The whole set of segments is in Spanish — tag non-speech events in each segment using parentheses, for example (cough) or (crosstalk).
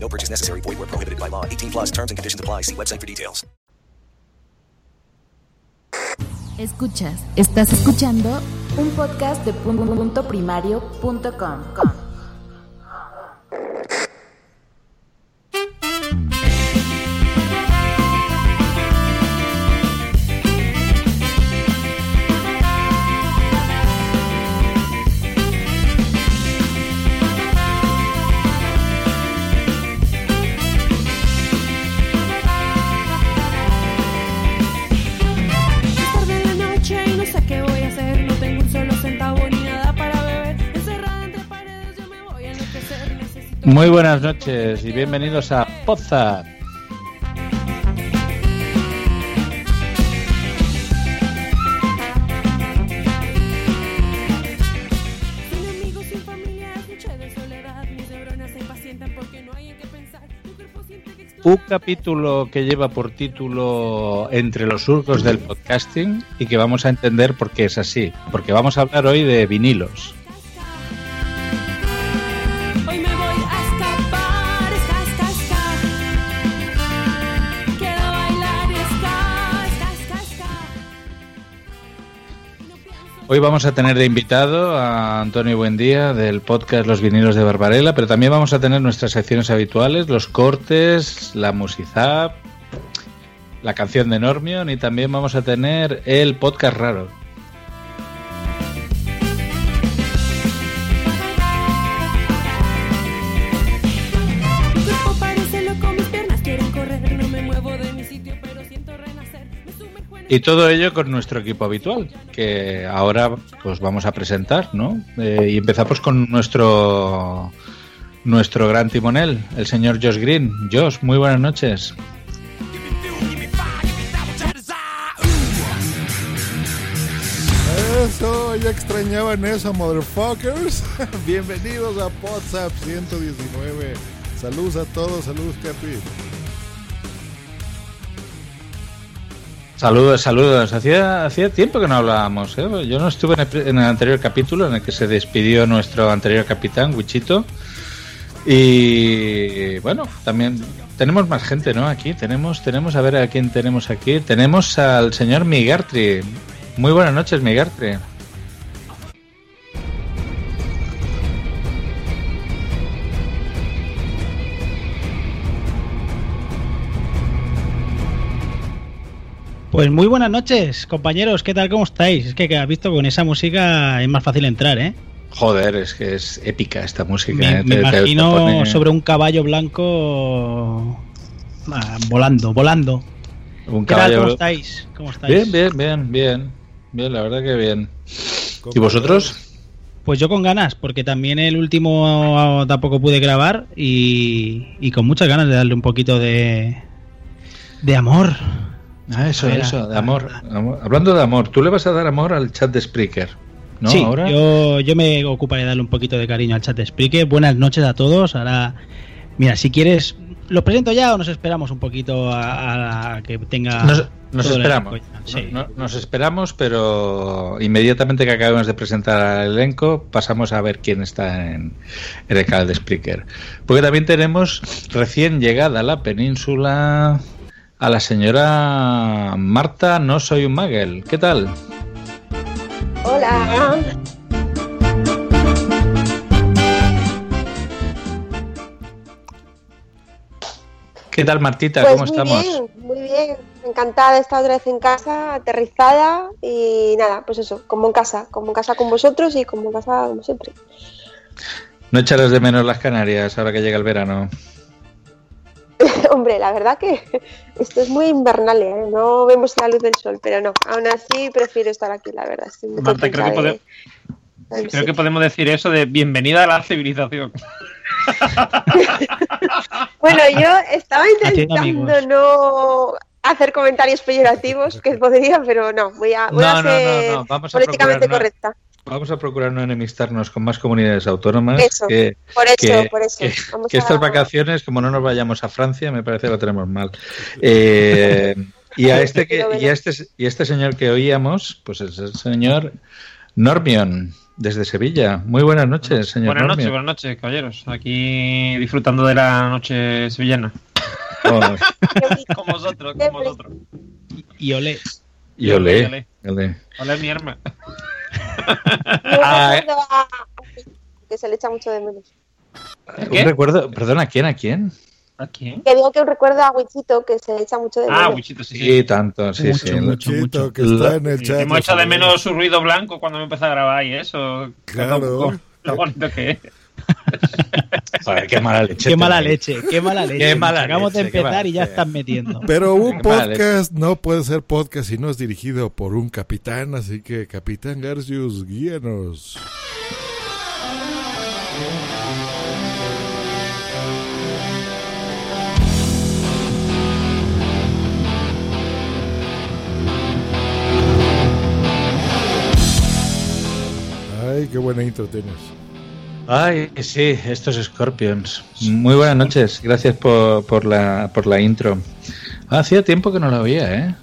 No purchase necessary. Void where prohibited by law. 18 plus terms and conditions apply. See website for details. Escuchas, estás escuchando un podcast de punto primario.com. Muy buenas noches y bienvenidos a Poza. Un capítulo que lleva por título Entre los surcos del podcasting y que vamos a entender por qué es así. Porque vamos a hablar hoy de vinilos. Hoy vamos a tener de invitado a Antonio Buendía del podcast Los vinilos de Barbarella, pero también vamos a tener nuestras secciones habituales, los cortes, la musizap, la canción de Normion y también vamos a tener el podcast raro. Y todo ello con nuestro equipo habitual, que ahora pues vamos a presentar, ¿no? Eh, y empezamos con nuestro nuestro gran timonel, el señor Josh Green. Josh, muy buenas noches. Eso, ya extrañaban eso, motherfuckers. (laughs) Bienvenidos a WhatsApp 119. Saludos a todos, saludos, Capi. Saludos, saludos. Hacía, hacía tiempo que no hablábamos. ¿eh? Yo no estuve en el, en el anterior capítulo en el que se despidió nuestro anterior capitán, Wichito. Y bueno, también tenemos más gente, ¿no? Aquí tenemos, tenemos, a ver a quién tenemos aquí. Tenemos al señor Migartri. Muy buenas noches, Migartri. Pues muy buenas noches, compañeros. ¿Qué tal? ¿Cómo estáis? Es que, que has visto con esa música es más fácil entrar, ¿eh? Joder, es que es épica esta música. Me, ¿eh? me Te- te- te imagino pone- sobre un caballo blanco ah, volando, volando. un ¿Qué tal? caballo- ¿Cómo estáis? ¿Cómo estáis? Bien, bien, bien, bien. Bien, la verdad que bien. ¿Y ¿Cómo vosotros? Pues yo con ganas, porque también el último tampoco pude grabar y, y con muchas ganas de darle un poquito de, de amor. Ah, eso, ver, eso, de amor. Amor. Hablando de amor, tú le vas a dar amor al chat de Spreaker, ¿no? sí, Ahora. Yo, yo me ocuparé de darle un poquito de cariño al chat de Spreaker. Buenas noches a todos. Ahora, mira, si quieres, ¿lo presento ya o nos esperamos un poquito a, a que tenga. Nos, esperamos. elenco ya? Sí. No- no- nos esperamos, pero inmediatamente que acabemos de presentar al elenco, pasamos a ver quién está en, en el canal de Spreaker. Porque también tenemos recién llegada a la península a la señora Marta No Soy un Magel. ¿Qué tal? Hola. ¿Qué tal, Martita? Pues ¿Cómo muy estamos? bien, muy bien. Encantada de estar otra vez en casa, aterrizada y nada, pues eso, como en casa, como en casa con vosotros y como en casa como siempre. ¿No echarás de menos las Canarias ahora que llega el verano? (laughs) Hombre, la verdad que (laughs) esto es muy invernal, ¿eh? no vemos la luz del sol, pero no, aún así prefiero estar aquí, la verdad. Estoy muy Marta, creo que, pode- podemos decir eso de bienvenida a la civilización. (laughs) Bueno, yo estaba intentando no hacer comentarios peyorativos que podría, pero no, voy a, voy No, a no, no, ser no, vamos a políticamente procurar correcta. Vamos a procurar no enemistarnos con más comunidades autónomas. Eso, que, por eso, que- por eso. que- Vamos que a- estas vacaciones, como no nos vayamos a Francia, me parece que lo tenemos mal. Eh, y, a este (laughs) que, y, a este, y a este señor que oíamos, pues es el señor Normion, desde Sevilla. Muy buenas noches, señor Buenas noches, buenas noches, caballeros. Aquí disfrutando de la noche sevillana. Oh, (laughs) Con vosotros, con vosotros. Y olé. y olé, Olé. mi hermana. Yo Ah, recuerdo a- que se le echa mucho de menos. Un recuerdo, perdona, ¿a quién? ¿A quién? ¿A quién? Que digo que un recuerdo a Wichito que se le echa mucho de menos. Ah, Wichito, sí, sí. Sí, tanto, sí, Mucho, sí. mucho. Chito, que está en el chat. hemos echado de menos su ruido blanco cuando me empezó a grabar y eso. Claro. (laughs) Lo bonito que es. (laughs) Joder, qué mala leche. Qué mala leche, qué mala leche. Qué mala Acabamos de leche, empezar y ya están metiendo. Pero un podcast no puede ser podcast si no es dirigido por un capitán, así que Capitán Garcius, guíanos. Ay, qué buena intro tienes. Ay, sí, estos Scorpions. Muy buenas noches, gracias por, por, la, por la intro. Hacía tiempo que no la oía, ¿eh?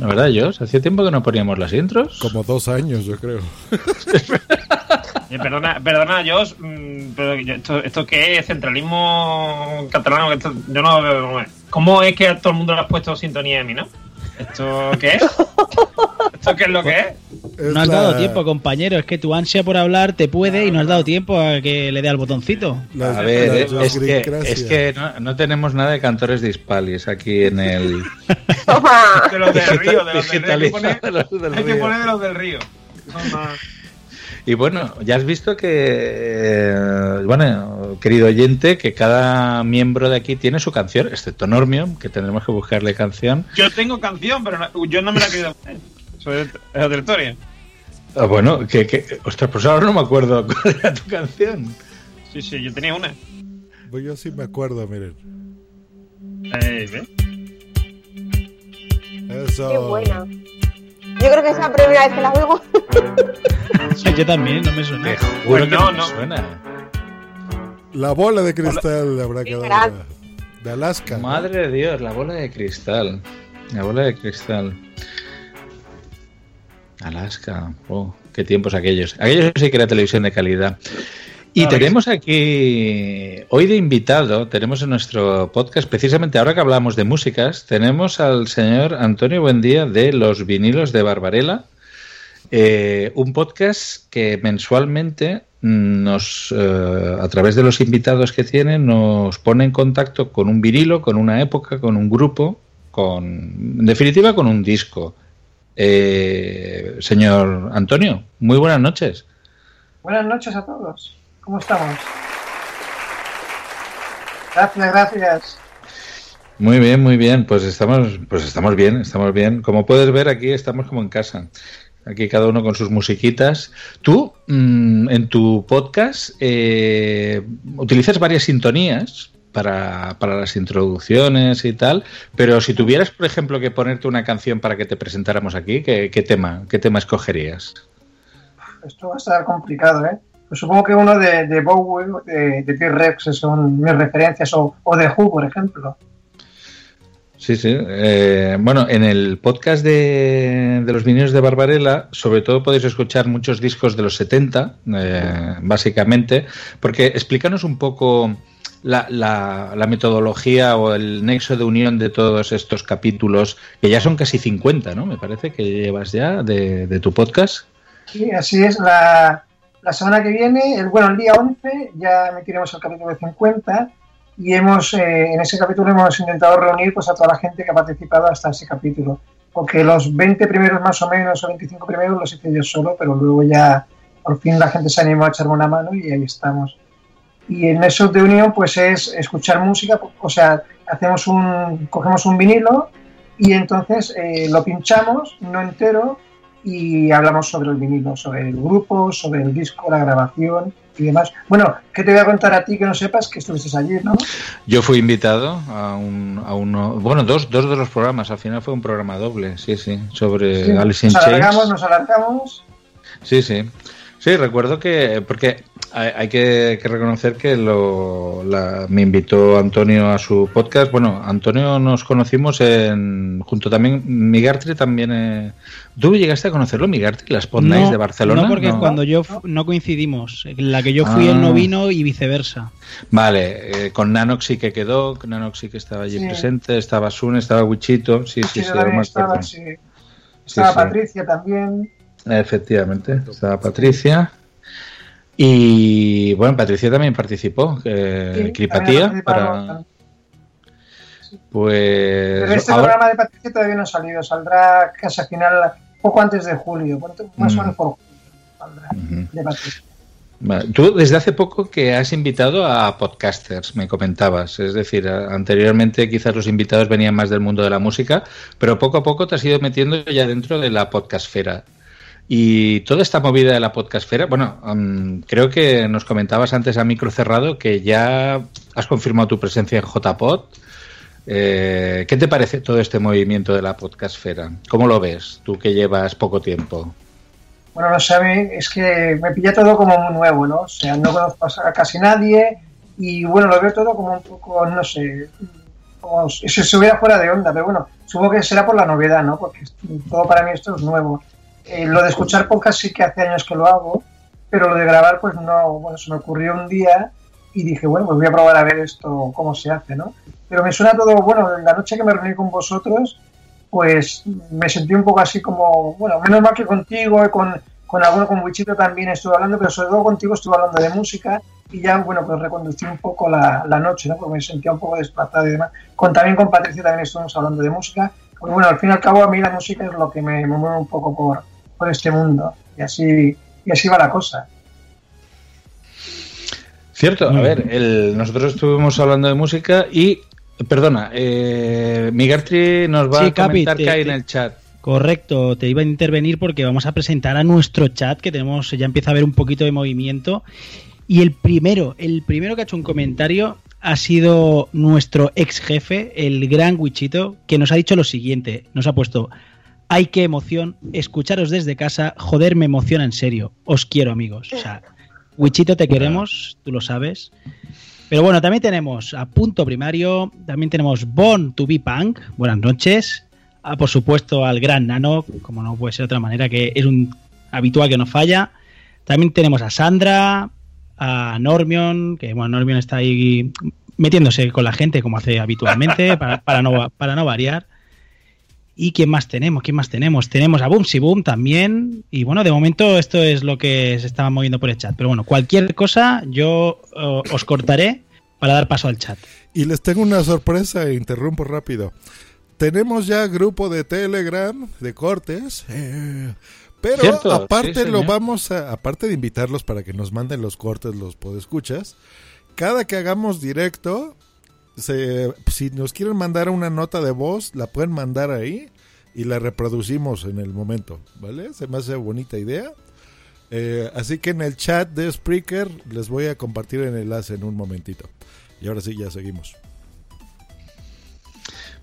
La verdad, yo, hacía tiempo que no poníamos las intros. Como dos años, yo creo. (laughs) Eh, perdona, perdona, Josh, mm, pero esto, ¿esto qué es? ¿Centralismo catalán? Esto- yo no veo. ¿Cómo es que a todo el mundo le has puesto sintonía a mí, no? ¿Esto qué es? ¿Esto qué es lo que es? Es No has la- dado tiempo, compañero. Es que tu ansia por hablar te puede y no has dado tiempo a que le dé al botoncito. la- A ver, la- es, la es que, gringracia. es que no, no tenemos nada de cantores dispalis aquí en el... (laughs) De los del río, de los del río. Hay que poner, Digitalizados los del hay que río. poner de los del río. Son más- Y bueno, ya has visto que, eh, bueno, querido oyente, que cada miembro de aquí tiene su canción, excepto Normion, que tendremos que buscarle canción. Yo tengo canción, pero no- yo no me la he querido poner. Otra historia. Ah, bueno, que, que, ostras, pues ahora no me acuerdo (laughs) cuál era tu canción. Sí, sí, yo tenía una. Pues yo sí me acuerdo, miren. Eh, ¿ves? Eso. Qué buena. Yo creo que es la primera vez que la oigo. (laughs) Yo también, no me suena. Te juro Pues que no, no, me suena. La bola de cristal habrá quedado. De Alaska. ¿no? Madre de Dios, la bola de cristal. La bola de cristal. Alaska. Oh, qué tiempos aquellos. Aquellos sí que era televisión de calidad. Y Claro tenemos aquí, hoy de invitado, tenemos en nuestro podcast, precisamente ahora que hablamos de músicas, tenemos al señor Antonio Buendía de Los Vinilos de Barbarella, eh, un podcast que mensualmente nos, eh, a través de los invitados que tiene, nos pone en contacto con un vinilo, con una época, con un grupo, con, en definitiva, con un disco. Eh, señor Antonio, muy buenas noches. Buenas noches a todos. ¿Cómo estamos? Gracias, gracias. Muy bien, muy bien. Pues estamos, pues estamos bien, estamos bien. Como puedes ver, aquí estamos como en casa. Aquí cada uno con sus musiquitas. Tú, mm, en tu podcast, eh, utilizas varias sintonías para, para las introducciones y tal, pero si tuvieras, por ejemplo, que ponerte una canción para que te presentáramos aquí, ¿qué, qué tema, qué tema escogerías? Esto va a estar complicado, ¿eh? Pues supongo que uno de, de Bowie, de, de T-Rex, son mis referencias, o, o de Who, por ejemplo. Sí, sí. Eh, bueno, en el podcast de, de los vinilos de Barbarella, sobre todo podéis escuchar muchos discos de los 70, eh, básicamente, porque explícanos un poco la, la, metodología o el nexo de unión de todos estos capítulos, que ya son casi 50, ¿no? Me parece que llevas ya de, tu podcast. Sí, así es. La, la semana que viene, el, bueno, el día 11, ya emitiremos el capítulo de 50 y hemos eh, en ese capítulo hemos intentado reunir pues, a toda la gente que ha participado hasta ese capítulo. Porque los 20 primeros más o menos, o 25 primeros, los hice yo solo, pero luego ya por fin la gente se animó a echarme una mano y ahí estamos. Y el nexo de unión pues es escuchar música, o sea, hacemos un, cogemos un vinilo y entonces eh, lo pinchamos, no entero, y hablamos sobre el vinilo, sobre el grupo, sobre el disco, la grabación y demás. Bueno, ¿qué te voy a contar a ti que no sepas que estuviste allí, no? Yo fui invitado a, un, a uno, bueno, dos, dos de los programas, al final fue un programa doble, sí, sí, sobre Sí, Alice in nos alargamos, nos alargamos. Sí, sí. Sí, recuerdo que, porque hay, hay que, que reconocer que lo, la- me invitó Antonio a su podcast. Bueno, Antonio nos conocimos en, junto también, Migartri también. eh, ¿Tú llegaste a conocerlo, Migartri, las Pod Nights de Barcelona? No, porque No. cuando yo no coincidimos. En la que yo fui, Ah. él no vino y viceversa. Vale, eh, con Nanox sí que quedó, con Nanox sí que estaba allí Sí. presente, estaba Sun, estaba Wichito, sí, sí, Sí, me estaba, sí. Estaba sí. Patricia también. Efectivamente, estaba Patricia. Y bueno, Patricia también participó, eh, Sí, Cripatía, para, pues Pero este ahora- programa de Patricia todavía no ha salido, saldrá casi al final, poco antes de julio, más o menos por julio saldrá de Patricia. Vale, Tú desde hace poco que has invitado a podcasters, me comentabas. Es decir, anteriormente quizás los invitados venían más del mundo de la música, pero poco a poco te has ido metiendo ya dentro de la podcastfera. Y toda esta movida de la podcastfera, bueno, mm, creo que nos comentabas antes a micro cerrado que ya has confirmado tu presencia en JPod. Eh, ¿Qué te parece todo este movimiento de la podcastfera? ¿Cómo lo ves, tú que llevas poco tiempo? Bueno, no sabe, es que me pilla todo como muy nuevo, ¿no? O sea, no conozco a casi nadie y bueno, lo veo todo como un poco, no sé, como si se estuviera fuera de onda, pero bueno, supongo que será por la novedad, ¿no? Porque todo para mí esto es nuevo. Eh, lo de escuchar podcast sí que hace años que lo hago, pero lo de grabar pues no, bueno, se me ocurrió un día y dije, bueno, pues voy a probar a ver esto, cómo se hace, ¿no? Pero me suena todo, bueno, la noche que me reuní con vosotros, pues me sentí un poco así como, bueno, menos mal que contigo y con, con alguno, con Wichito también estuve hablando, pero sobre todo contigo estuve hablando de música y ya, bueno, pues reconducí un poco la, la noche, ¿no? Porque me sentía un poco desplazado y demás. Con, también con Patricia también estuvimos hablando de música, porque bueno, al fin y al cabo a mí la música es lo que me mueve un poco por, por este mundo y así, y así va la cosa. Cierto, a Muy ver, el, nosotros estuvimos hablando de música y, perdona, eh, Migartri nos va Sí, a Capi, comentar te- que hay en el chat. Correcto, te iba a intervenir porque vamos a presentar a nuestro chat, que tenemos, ya empieza a haber un poquito de movimiento. Y el primero, el primero que ha hecho un comentario ha sido nuestro ex jefe, el gran Wichito, que nos ha dicho lo siguiente, nos ha puesto, ay qué emoción, escucharos desde casa, joder, me emociona en serio, os quiero amigos. O sea, Wichito te queremos, tú lo sabes. Pero bueno, también tenemos a Punto Primario, también tenemos Born to be Punk, buenas noches. Ah, por supuesto al gran Nano, como no puede ser de otra manera, que es un habitual que no falla. También tenemos a Sandra, a Normion, que bueno, Normion está ahí metiéndose con la gente como hace habitualmente, para, para no, para no variar. ¿Y quién más tenemos? ¿Quién más tenemos? Tenemos a Boomsy Boom también. Y bueno, de momento esto es lo que se estaba moviendo por el chat. Pero bueno, cualquier cosa yo eh, os cortaré para dar paso al chat. Y les tengo una sorpresa e interrumpo rápido. Tenemos ya grupo de Telegram de cortes. eh, pero Cierto, aparte sí, lo vamos a, aparte de invitarlos para que nos manden los cortes, los podescuchas, cada que hagamos directo, se- si nos quieren mandar una nota de voz, la pueden mandar ahí y la reproducimos en el momento, ¿vale? Se me hace bonita idea. Eh, así que en el chat de Spreaker les voy a compartir el enlace en un momentito. Y ahora sí, ya seguimos.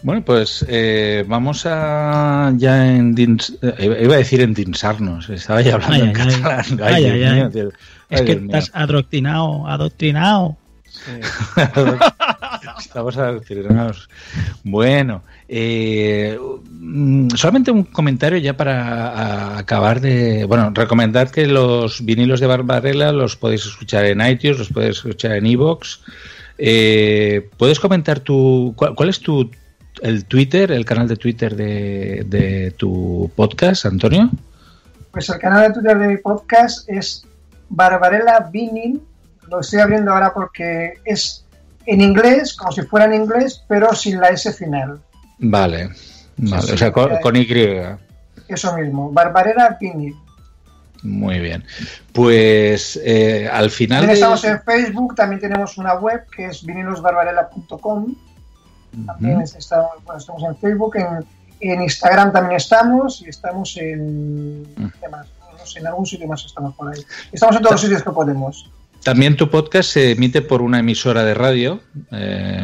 Bueno, pues eh, vamos a ya en eh, iba a decir endinsarnos, estaba ya hablando Ay, en ay, catalán. Ay, Dios mío. Es Ay, que Dios mío. estás adoctrinado, (laughs) adoctrinado. Estamos adoctrinados. Bueno, eh, mm, solamente un comentario ya para a- acabar de. Bueno, recomendar que los vinilos de Barbarella los podéis escuchar en iTunes, los podéis escuchar en Evox. Eh, ¿Puedes comentar tu. Cuál, cuál es tu. El Twitter, el canal de Twitter de, de tu podcast, Antonio? Pues el canal de Twitter de mi podcast es Barbarella Vinyl. Lo estoy abriendo ahora porque es en inglés, como si fuera en inglés, pero sin la S final. Vale, vale, sí, o sea, con, con Y. Eso mismo, Barbarella Vinyl. Muy bien. Pues eh, al final. También estamos en Facebook, también tenemos una web que es vinilosbarbarella.com. También estamos, bueno, estamos en Facebook, en, en Instagram también estamos y estamos en. ¿qué más? No sé, en algún sitio más estamos por ahí. Estamos en todos los sitios que podemos. También tu podcast se emite por una emisora de radio. eh,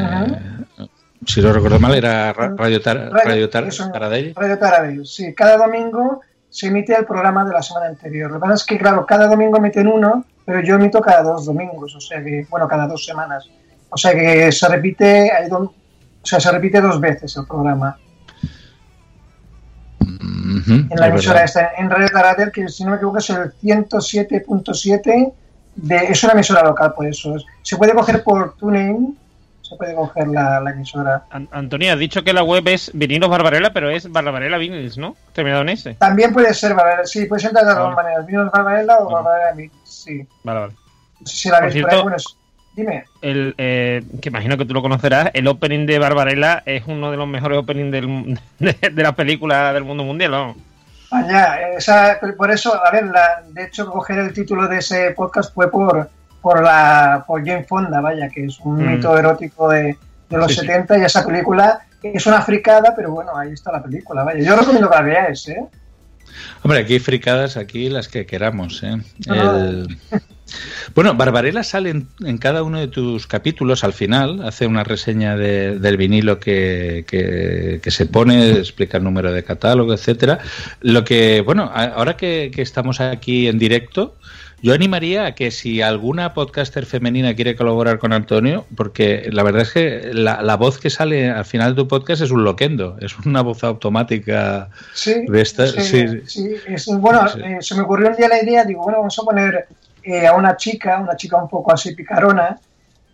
si no recuerdo mal, era Ra- Radio, Tar- Radio, Tar- Taradell. Radio Taradell, sí. Cada domingo se emite el programa de la semana anterior. Lo que pasa es que, claro, cada domingo emiten uno, pero yo emito cada dos domingos, o sea que, bueno, cada dos semanas. O sea que se repite, hay do- o sea, se repite dos veces el programa. En la es emisora verdad. esta, en Radio Taradell, que si no me equivoco es el 107.7, de, es una emisora local, por eso. Es- se puede coger por TuneIn, se puede coger la, la emisora. An- Antonio, has dicho que la web es Vinilos Barbarella, pero es Barbarella Vinils, ¿no? Terminado en S. También puede ser Barbarella, sí, puede ser de las dos Vale. maneras, Vinos Barbarella o Vale. Barbarella Mix, sí. Vale, vale. Si la ves por cierto- ahí, bueno, es- dime. El, eh, que imagino que tú lo conocerás, el opening de Barbarella es uno de los mejores openings del, (laughs) de, de las películas del mundo mundial, ¿no? Allá, esa, por eso, a ver, la, de hecho, coger el título de ese podcast fue por, por, la, por Jane Fonda, vaya, que es un Mm. mito erótico de, de los Sí, sí. 70 y esa película es una fricada, pero bueno, ahí está la película, vaya. Yo recomiendo que la veáis, ¿eh? Hombre, aquí hay fricadas, aquí las que queramos. ¿eh? No, El- (laughs) Bueno, Barbarella sale en, en cada uno de tus capítulos al final, hace una reseña de- del vinilo que, que- que se pone, explica el número de catálogo, etcétera. Lo que, bueno, ahora que, que estamos aquí en directo, yo animaría a que si alguna podcaster femenina quiere colaborar con Antonio, porque la verdad es que la, la voz que sale al final de tu podcast es un loquendo, es una voz automática Sí, de esta. sí, sí. sí, es- bueno, eh, se me ocurrió un día la idea, digo, bueno, vamos a poner eh, a una chica, una chica un poco así picarona,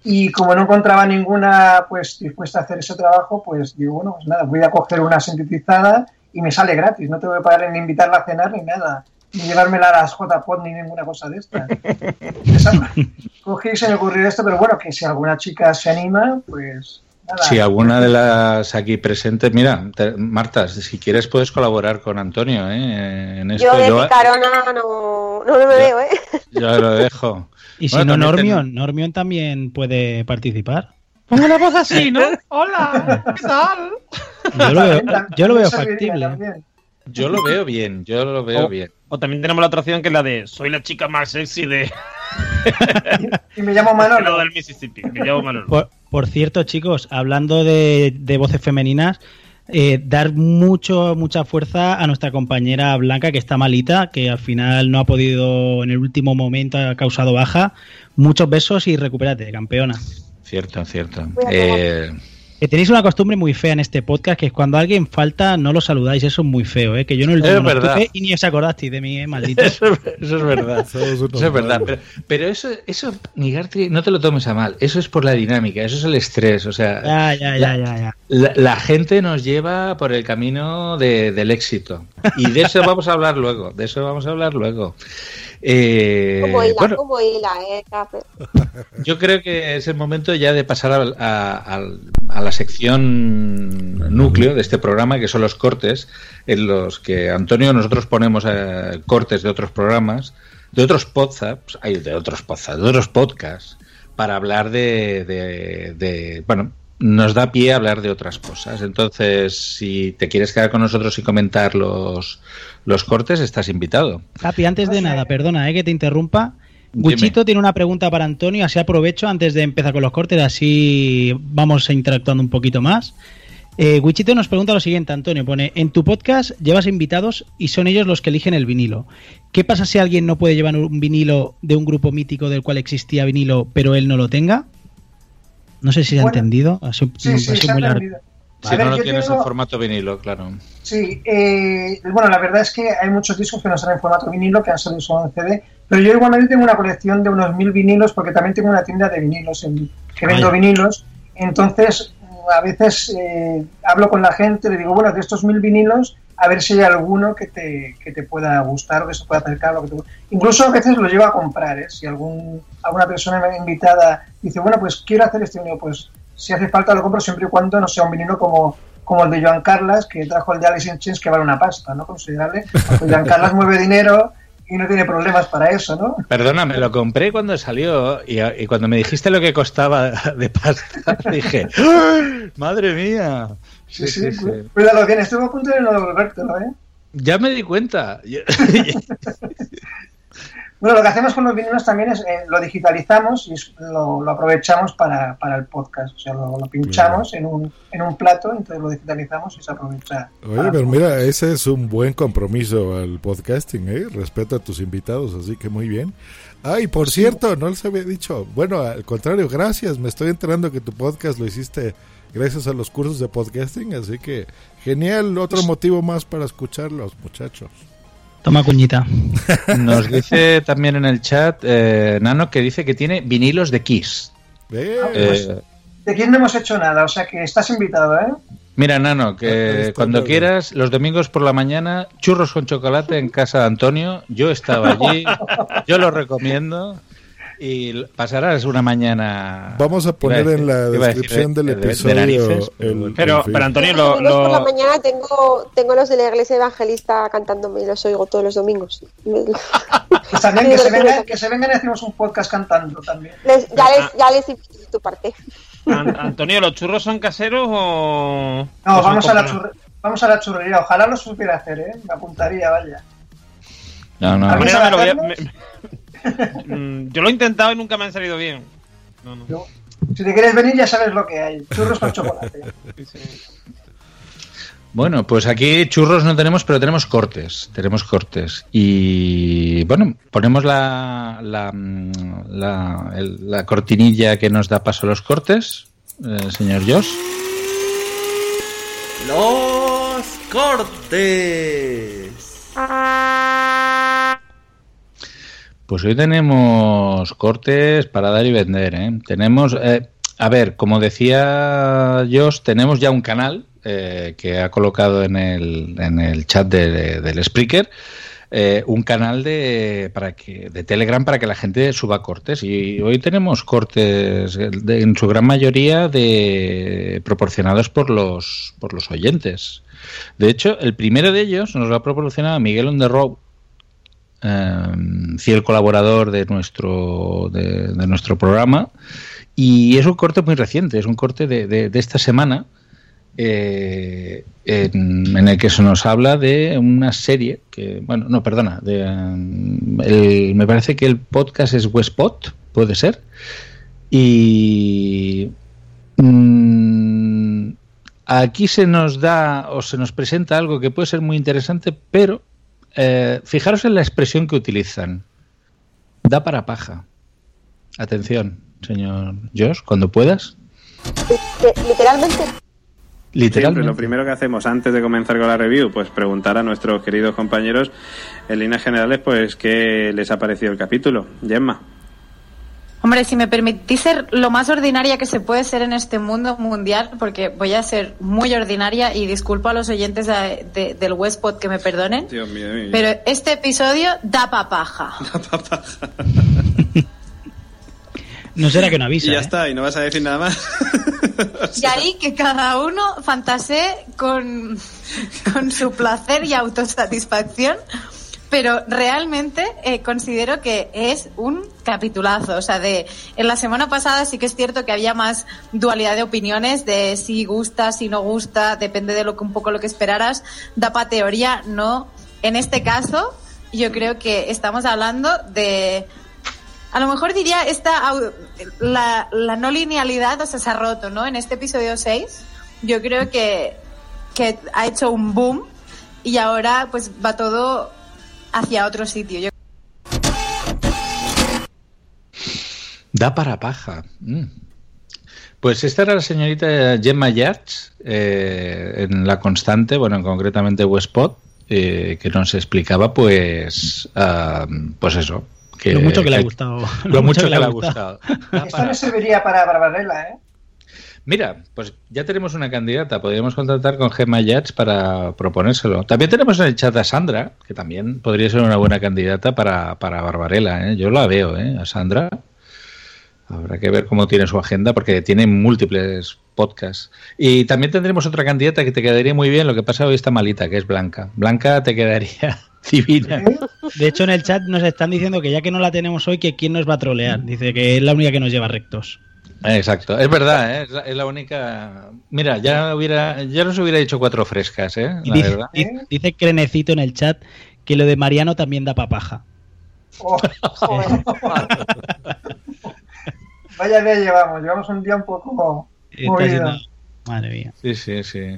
y como no encontraba ninguna pues dispuesta a hacer ese trabajo, pues digo, bueno, pues nada, voy a coger una sintetizada y me sale gratis, no tengo que pagar ni invitarla a cenar ni nada, ni llevármela a las JPod ni ninguna cosa de esta. (laughs) Cogí y se me ocurrió esto, pero bueno, que si alguna chica se anima, pues nada. Si alguna de las aquí presentes, mira, te- Marta, si quieres puedes colaborar con Antonio ¿eh? en esto. Yo de Yo, picarona no, no me veo, ¿eh? yo lo dejo. (laughs) Y si no, Normion, Normion también puede participar. Pongo la voz así, ¿no? (laughs) Hola, ¿qué tal? Yo lo veo, yo lo veo factible. Yo lo veo bien, yo lo veo bien. O también tenemos la otra opción que es la de soy la chica más sexy de (laughs) Y me llamo Manolo. del Mississippi. Me llamo Manolo. Por, por cierto, chicos, hablando de, de voces femeninas, eh, dar mucho, mucha fuerza a nuestra compañera Blanca, que está malita, que al final no ha podido, en el último momento ha causado baja. Muchos besos y recupérate, campeona. Cierto, cierto. Eh, Que tenéis una costumbre muy fea en este podcast, que es cuando alguien falta no lo saludáis, eso es muy feo, ¿eh? que yo no, lo estuve y ni os acordasteis de mí, ¿eh? maldito. (laughs) eso, eso es verdad. Eso es verdad. Pero, pero eso, eso, Nigarty, no te lo tomes a mal. Eso es por la dinámica, eso es el estrés. O sea, Ya, ya, ya, ya, ya. La, la gente nos lleva por el camino de- del éxito. Y de eso vamos a hablar luego. De eso vamos a hablar luego. Eh, Como hila, bueno, como hila, ¿eh? Yo creo que es el momento ya de pasar al- a, a la sección núcleo de este programa, que son los cortes, en los que Antonio nosotros ponemos eh, cortes de otros programas, de otros podcasts, hay de otros podcasts, de otros podcasts, para hablar de, de- de- bueno, nos da pie a hablar de otras cosas. Entonces, si te quieres quedar con nosotros y comentar los, los cortes, estás invitado. Capi, antes de nada, perdona eh, que te interrumpa. Dime. Wichito tiene una pregunta para Antonio, así aprovecho antes de empezar con los cortes, así vamos interactuando un poquito más. Eh, Wichito nos pregunta lo siguiente, Antonio, pone, en tu podcast llevas invitados y son ellos los que eligen el vinilo. ¿Qué pasa si alguien no puede llevar un vinilo de un grupo mítico del cual existía vinilo, pero él no lo tenga? No sé si se ha Bueno, entendido. Sido- Sí, sí, se ha muy A Si ver, no lo yo tienes tengo- en formato vinilo, claro. Sí, eh, bueno, la verdad es que hay muchos discos que no salen en formato vinilo, que han salido solo en CD, pero yo igualmente tengo una colección de unos mil vinilos, porque también tengo una tienda de vinilos, en, que vendo Vaya. vinilos, entonces a veces eh, hablo con la gente, le digo, bueno, de estos mil vinilos, a ver si hay alguno que te, que te pueda gustar o que se pueda acercar. o que te- Incluso a veces lo llevo a comprar, ¿eh? si algún, alguna persona invitada dice, bueno, pues quiero hacer este vinilo, pues si hace falta lo compro siempre y cuando no sea un vinilo como, como el de Joan Carlas, que trajo el de Alice in Chains, que vale una pasta, ¿no? Considerable. Porque Joan Carlas (laughs) mueve dinero y no tiene problemas para eso, ¿no? Perdona, me lo compré cuando salió y, y cuando me dijiste lo que costaba de pasta, (laughs) dije, ¡Ah! ¡madre mía! Sí, sí, cu- cuídalo bien. Estuve a punto de no devolvértelo, ¿eh? Ya me di cuenta. (laughs) Bueno, lo que hacemos con los vinilos también es eh, lo digitalizamos y lo, lo aprovechamos para, para el podcast. O sea, lo, lo pinchamos en, un, en un plato, entonces lo digitalizamos y se aprovecha. Oye, pero mira, ese es un buen compromiso al podcasting, ¿eh? Respeto a tus invitados, así que muy bien. Ah, y por cierto, no les había dicho, bueno, al contrario, gracias, me estoy enterando que tu podcast lo hiciste gracias a los cursos de podcasting, así que genial, otro motivo más para escucharlos, muchachos. Toma cuñita. (laughs) Nos dice también en el chat eh, Nano que dice que tiene vinilos de Kiss. Eh, De quién no hemos hecho nada, o sea que estás invitado, ¿eh? mira, Nano, que cuando quieras, los domingos por la mañana, churros con chocolate en casa de Antonio. Yo estaba allí, (laughs) yo lo recomiendo. Y pasarás una mañana. Vamos a poner en la descripción de- del de- de episodio narices, el- Pero, pero Antonio, Los lo, domingos por la lo- mañana tengo, tengo los de la iglesia evangelista cantándome y los oigo todos los domingos. (laughs) Pues también que se, vengan, que se (laughs) vengan y hacemos un podcast cantando también. Les- ya, les, ya les invito de tu parte. An- Antonio, ¿los churros son caseros o.? No, vamos a, la churre- vamos a la churrería. Ojalá lo supiera hacer, ¿eh? Me apuntaría, vaya. No, no. De ¿Alguien manera me lo voy a- sabe me- Mm, Yo lo he intentado y nunca me han salido bien. No, no. Yo- Si te quieres venir ya sabes lo que hay. Churros con chocolate. Sí. Bueno, pues aquí churros no tenemos, pero tenemos cortes. Tenemos cortes. Y bueno, ponemos la, la, mm, la, el- la cortinilla que nos da paso a los cortes, eh, señor Josh. Los cortes. Pues hoy tenemos cortes para dar y vender. ¿eh? Tenemos, eh, a ver, como decía Josh, tenemos ya un canal eh, que ha colocado en el, en el chat de- de- del Spreaker. eh, un canal de para que de Telegram para que la gente suba cortes y hoy tenemos cortes eh, en su gran mayoría de proporcionados por los por los oyentes de hecho el primero de ellos nos lo ha proporcionado Miguel on the road eh, fiel colaborador de nuestro de, nuestro programa. Y es un corte muy reciente es un corte de, de- esta semana eh, en, el que se nos habla de una serie que bueno no perdona de, el- me parece que el podcast es Westpot puede ser. Y mm, aquí se nos da o se nos presenta algo que puede ser muy interesante pero eh, fijaros en la expresión que utilizan da para paja atención señor Josh cuando puedas Li- Literalmente. Siempre literalmente lo primero que hacemos antes de comenzar con la review, pues preguntar a nuestros queridos compañeros, en líneas generales, pues qué les ha parecido el capítulo. Gemma. Hombre, si me permitís ser lo más ordinaria que se puede ser en este mundo mundial, porque voy a ser muy ordinaria y disculpo a los oyentes de- de- del Westpod que me perdonen, Dios mío, mío. pero este episodio (laughs) da papaja. No será que no avisa. y ya ¿eh? está, y no vas a decir nada más. (laughs) Y ahí que cada uno fantasee con, con su placer y autosatisfacción, pero realmente eh, considero que es un capitulazo. O sea, de en la semana pasada sí que es cierto que había más dualidad de opiniones de si gusta, si no gusta, depende de lo que un poco lo que esperaras. Da pa' teoría, no. En este caso, yo creo que estamos hablando de a lo mejor diría esta la, no linealidad, o se ha roto, ¿no? En este episodio 6, yo creo que, que ha hecho un boom y ahora pues va todo hacia otro sitio. Yo Da para paja. Mm. Pues esta era la señorita Gemma Yards eh, en La Constante, bueno, concretamente Westpot, eh, que nos explicaba, pues, ah, pues eso. Que, Lo mucho que le ha gustado. Lo, mucho que, le ha gustado. Da Esto le serviría para Barbarella, ¿eh? Mira, pues ya tenemos una candidata. Podríamos contratar con Gemma Yats para proponérselo. También tenemos en el chat a Sandra, que también podría ser una buena candidata para, para Barbarella. ¿eh? Yo la veo, ¿eh? A Sandra. Habrá que ver cómo tiene su agenda, porque tiene múltiples podcasts. Y también tendremos otra candidata que te quedaría muy bien. Lo que pasa hoy está malita, que es Blanca. Blanca te quedaría (laughs) divina. De hecho, en el chat nos están diciendo que ya que no la tenemos hoy, que quién nos va a trolear. Dice que es la única que nos lleva rectos. Exacto, es verdad, ¿eh? es, la, es la única. Mira, ya hubiera, ya nos hubiera dicho cuatro frescas, ¿eh? La dice, verdad. dice- dice Crenecito en el chat que lo de Mariano también da papaja. Oh. Vaya día llevamos, llevamos un día un poco Está movido. siendo- Madre mía. Sí, sí, sí.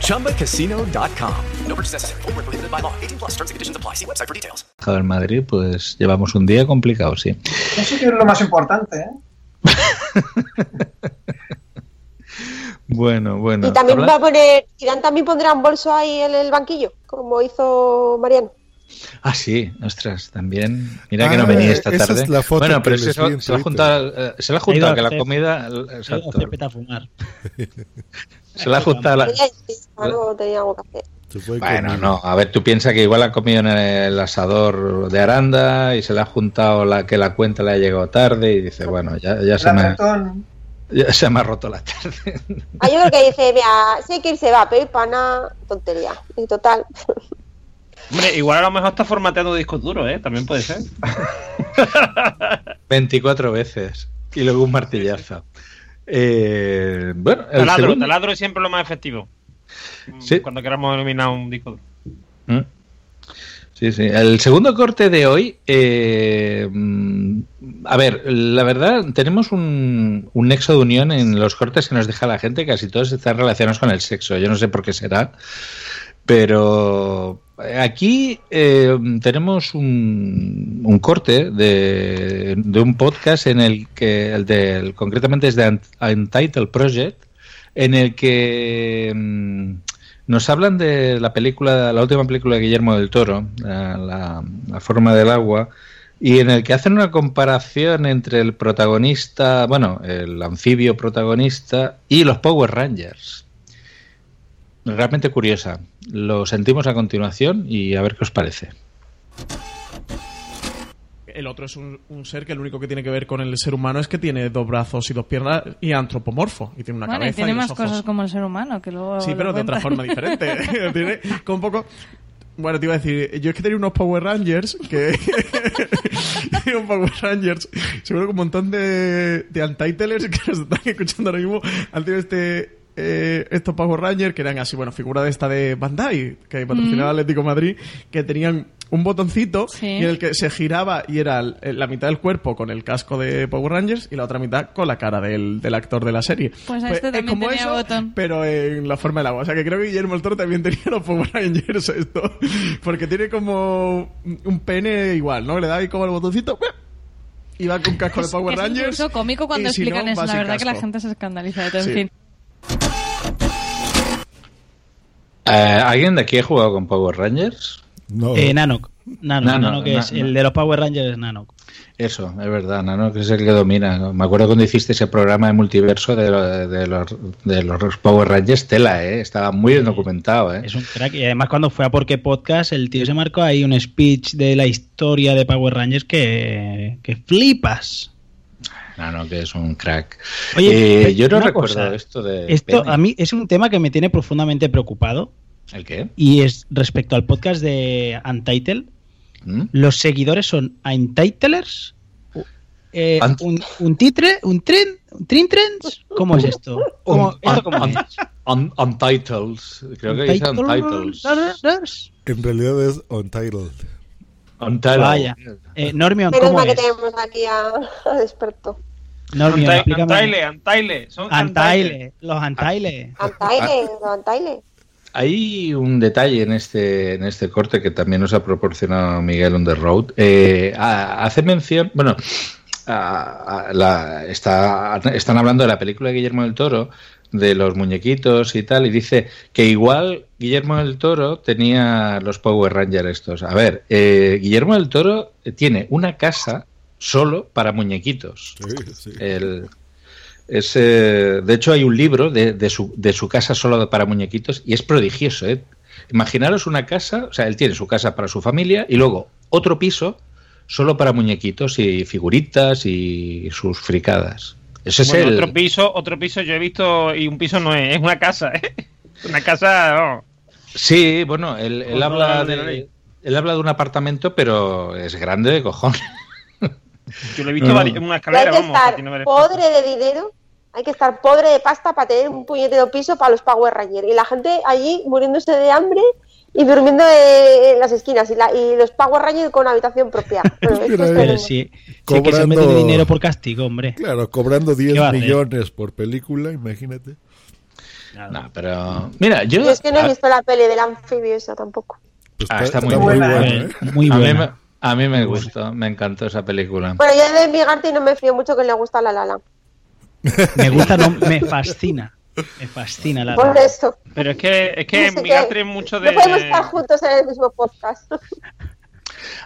ChumbaCasino.com. No purchase necessary. Void were prohibited by law. 18 plus. Terms and conditions apply. See website for details. el Madrid, pues llevamos un día complicado, sí. Eso que es lo más importante, ¿eh? (laughs) Bueno, bueno. y también habla- va a poner, Zidane también pondrá un bolso ahí en el banquillo, como hizo Mariano. Ah, sí, ostras, también. Mira que Ah, no venía esta esa tarde. es la foto bueno, pero se, se, en se la ha juntado, eh, se la ha juntado que la comida. Exacto. a fumar. (laughs) Se la ha juntado la. Tenía, algo, tenía algo que hacer. Se fue Bueno, no, a ver, tú piensas que igual ha comido en el asador de Aranda y se le ha juntado la que la cuenta le ha llegado tarde y dice, bueno, ya, ya, se, me, ya se me ha roto la tarde. (laughs) Ah, yo creo que dice, mira, sé que irse va a pedir pana, tontería. Y total. (laughs) Hombre, igual a lo mejor está formateando discos duros, ¿eh? También puede ser. (laughs) 24 veces y luego un martillazo. Eh, bueno, el Taladro, segundo- taladro es siempre lo más efectivo. Sí. Cuando queramos eliminar un disco. Mm. Sí, sí. El segundo corte de hoy, eh, mm, a ver, la verdad, tenemos un, un nexo de unión en los cortes que nos deja la gente, casi todos están relacionados con el sexo. Yo no sé por qué será, pero aquí eh, tenemos un, un corte de, de un podcast en el que, el del, concretamente es de Unt- Untitled Project, en el que mm, nos hablan de la película, la última película de Guillermo del Toro, la- la forma del agua, y en el que hacen una comparación entre el protagonista, bueno, el anfibio protagonista y los Power Rangers. Realmente curiosa. Lo sentimos a continuación y a ver qué os parece. El otro es un, un ser que lo único que tiene que ver con el ser humano es que tiene dos brazos y dos piernas y antropomorfo. Y tiene una Bueno, y cabeza tiene y más ojos. cosas como el ser humano, que luego. Sí, lo pero de otra forma diferente. (laughs) (laughs) tiene con un poco... Bueno, te iba a decir, yo es que tenía unos Power Rangers que... tenía (laughs) un Power Rangers, seguro que un montón de, de Untitlers que nos están escuchando ahora mismo han tenido este... eh, estos Power Rangers que eran así, bueno, figura de esta de Bandai, que patrocinaba Mm. Atlético de Madrid, que tenían un botoncito Sí. y en el que se giraba y era el- la mitad del cuerpo con el casco de Power Rangers y la otra mitad con la cara del, del actor de la serie. Pues a Pues este es también como tenía eso, botón. pero en la forma del agua. O sea que creo que Guillermo el Toro también tenía los Power Rangers (laughs) esto. Porque tiene como un pene igual, ¿no? Le da ahí como el botoncito. Y va con un casco de Power es Rangers. incluso cómico cuando y si explican no, eso. La verdad que la gente se escandaliza todo. Sí. En fin. ¿Alguien de aquí ha jugado con Power Rangers? No. Eh, Nanok. Nanok, Nano, Nanok es el de los Power Rangers es Nanok. Eso, es verdad, Nano, que es el que domina. ¿no? Me acuerdo cuando hiciste ese programa de multiverso de, lo- de los, de los Power Rangers, tela, ¿eh? Estaba muy bien documentado, ¿eh? Es un crack. Y además, cuando fue a Porque Podcast, el tío se marcó ahí un speech de la historia de Power Rangers que, que flipas. Nano, que es un crack. Oye, Eh, yo no recuerdo cosa. esto de. Esto Penny. a mí es un tema que me tiene profundamente preocupado. ¿El qué? Y es respecto al podcast de Untitled. ¿Mm? Los seguidores son Untitlers. Eh, un, un titre, un tren, un trin trends. ¿Cómo es esto? ¿Cómo, Un- esto cómo un- es? un- Untitles. Creo que dice Untitles. En realidad es Untitled. Untitled. Vaya. Eh, Normion, Menos ¿cómo mal que tenemos aquí a- al experto. Antaile, Antaile. Son Antaile, los Antaile. Antaile, no, Antaile. hay un detalle en este, en este corte que también nos ha proporcionado Miguel on the road. Eh, ha- hace mención, bueno, a- a la- está, están hablando de la película de Guillermo del Toro, de los muñequitos y tal, y dice que igual Guillermo del Toro tenía los Power Rangers estos. A ver, eh, Guillermo del Toro tiene una casa solo para muñequitos. El, es, eh, de hecho, hay un libro de, de su, de su casa solo para muñequitos y es prodigioso. ¿eh? Imaginaros una casa, o sea, él tiene su casa para su familia y luego otro piso solo para muñequitos y figuritas y sus fricadas. Ese es el. otro piso, otro piso yo he visto y un piso no es, es una casa, ¿eh? (laughs) Una casa, no. Sí, bueno, él, él habla de, él habla de un apartamento, pero es grande de cojones. Yo lo he visto No, no. vari- en una Y hay escalera, que vamos. estar podre de dinero, hay que estar podre de pasta para tener un puñetero piso para los Power Rangers. Y la gente allí muriéndose de hambre y durmiendo en las esquinas. Y, la- y los Power Rangers con habitación propia. (laughs) Bueno, es Pero tremendo. si, si es que se mete dinero por castigo, hombre. Claro, cobrando 10 ¿Qué va a hacer? millones por película, imagínate. No, pero. Mira, yo. Yo es que no he visto la peli del anfibio esa tampoco. ah, está, muy, está muy buena. buena, ¿eh? Muy A mí, buena. A mí me gustó, me encantó esa película. Bueno, yo de Migarte no me fío mucho que le gusta la Lala. (laughs) Me gusta, no, me fascina. Me fascina la Por eso. Pero es que, es que No sé mucho No de. podemos estar juntos en el mismo podcast.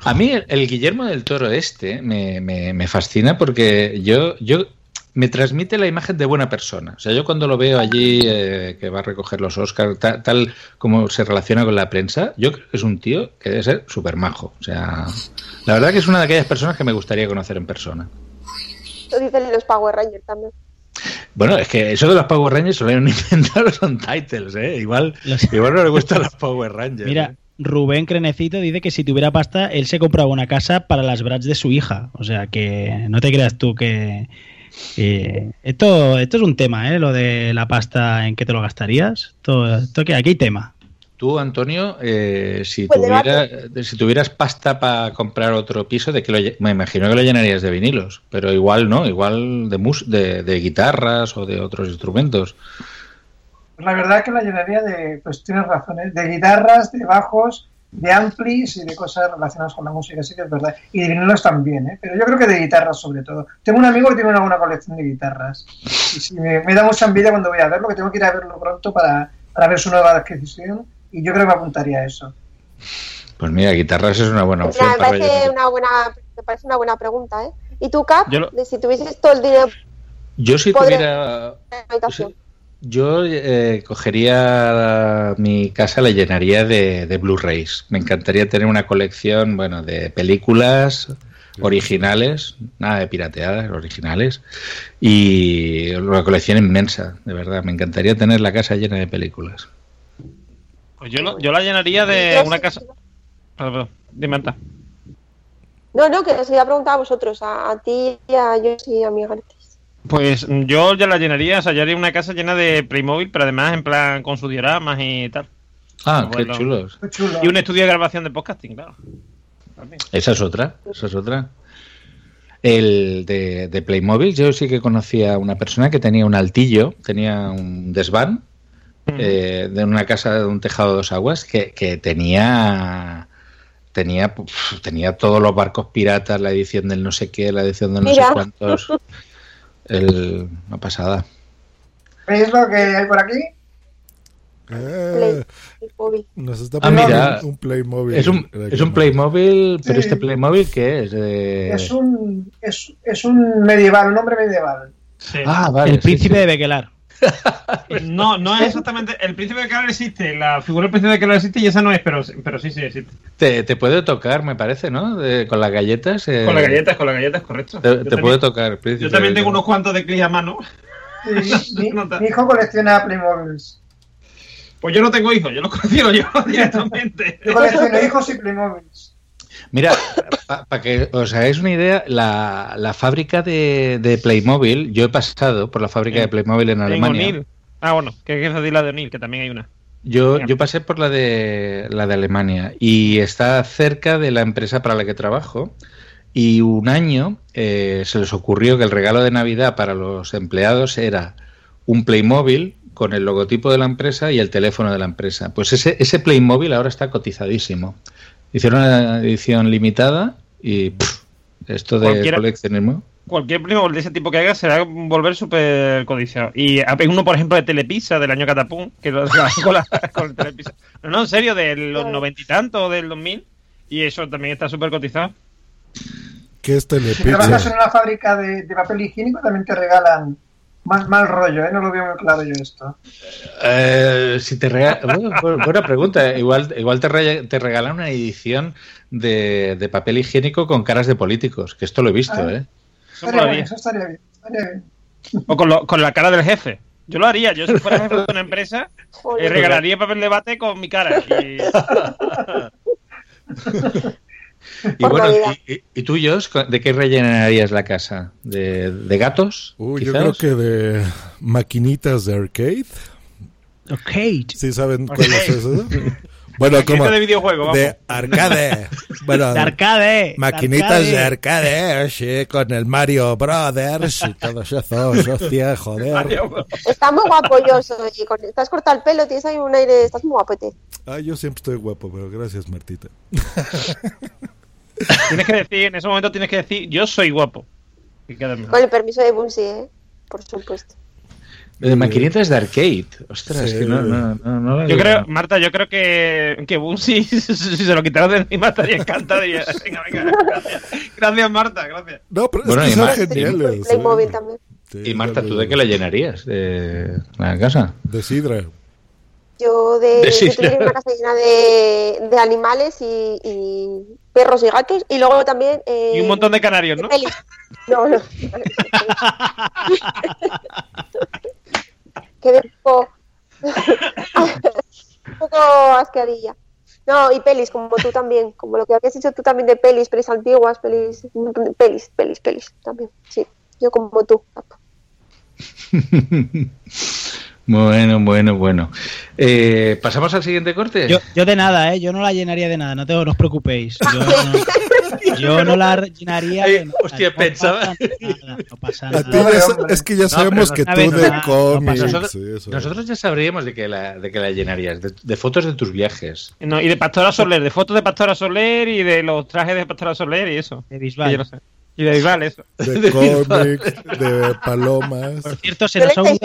A mí el, el Guillermo del Toro este me, me- me fascina porque yo, yo me transmite la imagen de buena persona. O sea, yo cuando lo veo allí eh, que va a recoger los Oscars, ta- tal, como se relaciona con la prensa, yo creo que es un tío que debe ser súper majo. O sea, la verdad que es una de aquellas personas que me gustaría conocer en persona. Lo dicen los Power Rangers también. Bueno, es que eso de los Power Rangers se lo han (laughs) inventado los titles, ¿eh? Igual, igual no le gustan los Power Rangers. Mira, Rubén Crenecito dice que si tuviera pasta, él se compraba una casa para las brats de su hija. O sea que no te creas tú que. Que esto, esto es un tema, ¿eh? Lo de la pasta en qué te lo gastarías. Esto, esto que aquí hay tema. Tú, Antonio, eh, si, Pues tuviera, si tuvieras pasta para comprar otro piso, de que lo, me imagino que lo llenarías de vinilos, pero igual no, igual de, mus de, de guitarras o de otros instrumentos. Pues la verdad que la llenaría de, pues tienes razones, de guitarras, de bajos, de amplis y de cosas relacionadas con la música, sí que es verdad. Y de vinilos también, ¿eh? pero yo creo que de guitarras sobre todo. Tengo un amigo que tiene una buena colección de guitarras. Y sí, me, me da mucha envidia cuando voy a verlo, que tengo que ir a verlo pronto para, para ver su nueva adquisición. Y yo creo que me apuntaría a eso. Pues mira, guitarras es una buena Mira, opción me parece una buena, me parece una buena pregunta, ¿eh? ¿Y tú, Cap? Lo- De si tuvieses todo el dinero Yo si tuviera... Yo eh, cogería mi casa, la llenaría de, de Blu-rays. Me encantaría tener una colección, bueno, de películas originales, nada de pirateadas, originales, y una colección inmensa, de verdad. Me encantaría tener la casa llena de películas. Pues yo, lo- yo la llenaría de una casa. Perdón, perdón. Dime, Anta. No, no, que os iba a preguntar a vosotros, a, a ti, a yo y a Miguel. Pues mm, yo ya la llenaría, o sea, yo haría una casa llena de Playmobil, pero además en plan con sus dioramas y tal. Ah, qué chulos. Y un estudio de grabación de podcasting, claro. Esa es otra, esa es otra. El de, de Playmobil, yo sí que conocía a una persona que tenía un altillo, tenía un desván eh, de una casa de un tejado de dos aguas que, que tenía tenía pf, tenía todos los barcos piratas, la edición del no sé qué, la edición del no Mira. sé cuántos. (laughs) El, una pasada. ¿Veis lo que hay por aquí? Eh, Playmobil. nos está Ah, poniendo mira, un, un Playmobil. es un, es un. Playmobil, pero Sí. este Playmobil ¿qué es? Eh, Es un, es, es un medieval, un hombre medieval. Ah, vale. el sí, príncipe sí. de Bequelar. No, no es exactamente. El príncipe de Keller existe, la figura del príncipe de Keller existe y esa no es, pero, pero sí, sí existe. Te, te puede tocar, me parece, ¿no? De- con las galletas. eh, Con las galletas, con las galletas, correcto. Te, te también- puede tocar, príncipe. Yo también tengo unos cuantos de clic a mano. Sí, mi, (laughs) mi hijo colecciona Playmobiles. Pues yo no tengo hijos, yo los (laughs) colecciono yo (laughs) directamente. Yo colecciono hijos y Playmobiles. Mira, para que os hagáis una idea, la, la fábrica de, de Playmobil, yo he pasado por la fábrica de Playmobil en En Alemania. O'Neill. Ah, bueno, que quieres decir la de O'Neill, que también hay una. Yo, yo pasé por la de la de Alemania y está cerca de la empresa para la que trabajo. Y un año eh, se les ocurrió que el regalo de Navidad para los empleados era un Playmobil con el logotipo de la empresa y el teléfono de la empresa. Pues ese, ese Playmobil ahora está cotizadísimo. Hicieron una edición limitada y pff, esto de Cualquiera- coleccionismo. Cualquier Playmobil de ese tipo que haga será volver súper codiciado. Y hay uno, por ejemplo, de Telepizza del año Catapum, que lo (laughs) con, la, con el Telepizza. No, no, en serio, de los noventa y tantos, del 2000. Y eso también está súper cotizado. ¿Qué es Si trabajas en Telepizza? una fábrica de, de papel higiénico también te regalan mal, mal rollo, ¿eh? No lo veo muy claro yo esto. Eh, si te rega- (laughs) bueno, bu- buena pregunta. Igual, igual te, re- te regalan una edición de, de papel higiénico con caras de políticos, que esto lo he visto, Ah. ¿eh? Estaría bien, eso estaría bien. estaría bien. O con, lo- con la cara del jefe. Yo lo haría. Yo, si fuera jefe de una empresa, (laughs) eh, regalaría papel de bate con mi cara. Y... (laughs) Y bueno, y, y- y tú, Josh, ¿de qué rellenarías la casa? ¿De, de gatos? Uy, yo creo que de maquinitas de arcade. Arcade. ¿Sí saben cuál es Arcade. eso? (laughs) Bueno, como de videojuego, vamos. de arcade. (laughs) Bueno, De arcade, Maquinitas de de arcade. sí, con el Mario Brothers y todos esos, (laughs) hostia, joder. Está muy guapo yo soy. Te has cortado el pelo, tienes ahí un aire, estás muy guapete. Ah, yo siempre estoy guapo, pero gracias, Martita. (laughs) Tienes que decir, en ese momento tienes que decir, yo soy guapo. Con el permiso de Bunsi, ¿eh? Por supuesto. De maquinitas de arcade. Ostras, Sí. que no, no, no, no lo Yo creo, Marta, yo creo que, que Bunsi, (laughs) si se lo quitaron de encima, estaría encantado. Diría, venga, venga, gracias. Gracias, Marta, gracias. No, pero Bueno, es que son geniales. ¿eh? Playmobil también. Y Marta, ¿tú de qué la llenarías? ¿De la casa? De sidra. Yo de, De yo una casa llena de, de animales y, y perros y gatos y luego también eh, Y un montón de canarios, ¿no? pelis. No, no. (laughs) Quedé un poco, un poco asqueadilla. No, y pelis, como tú también, como lo que habías dicho tú también de pelis, pelis antiguas, pelis, de pelis, pelis, pelis, también, sí. Yo como tú. (laughs) Bueno, bueno, bueno. Eh, ¿Pasamos al siguiente corte? Yo, yo de nada, ¿eh? Yo no la llenaría de nada, no, te, no os preocupéis. Yo no, yo no la llenaría de nada. hostia, no pensaba- pasa nada, no pasa A nada. ti ya sa- es que ya sabemos que tú de cómics Nosotros, y eso. nosotros ya sabríamos de que la, de que la llenarías, de, de fotos de tus viajes. No, y de Pastora Soler, de fotos de Pastora Soler y de los trajes de Pastora Soler y eso. De Bisbal. sé. Y de Bisbal, eso. De (laughs) cómics, de palomas. Por cierto, se nos ha he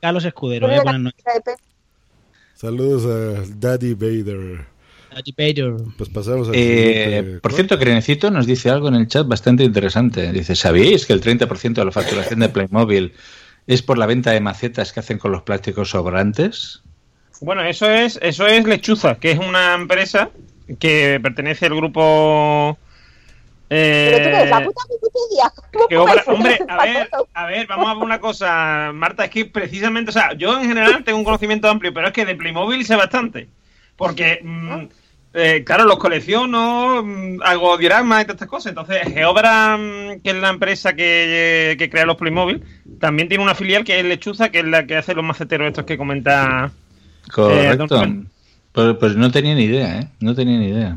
Carlos Escudero, ¿eh? Buenas noches. Saludos a Daddy Vader. Daddy Vader. Pues pasamos al Eh, por cierto, Crenecito nos dice algo en el chat bastante interesante. Dice, ¿sabéis que el 30% de la facturación de Playmobil es por la venta de macetas que hacen con los plásticos sobrantes? Bueno, eso es, eso es Lechuza, que es una empresa que pertenece al grupo. Eh, Pero tú eres la puta Wikipedia. ¿Cómo que obra- puedes hombre, a ver, a ver, vamos a ver una cosa, Marta, es que precisamente, o sea, yo en general tengo un conocimiento amplio, pero es que de Playmobil sé bastante. Porque, mm, eh, claro, los colecciono, mm, hago dioramas y todas estas cosas. Entonces, Geobra, mm, que es la empresa que, que crea los Playmobil, también tiene una filial que es Lechuza, que es la que hace los maceteros estos que comenta. Correcto. pues, pues no tenía ni idea, ¿eh? No tenía ni idea.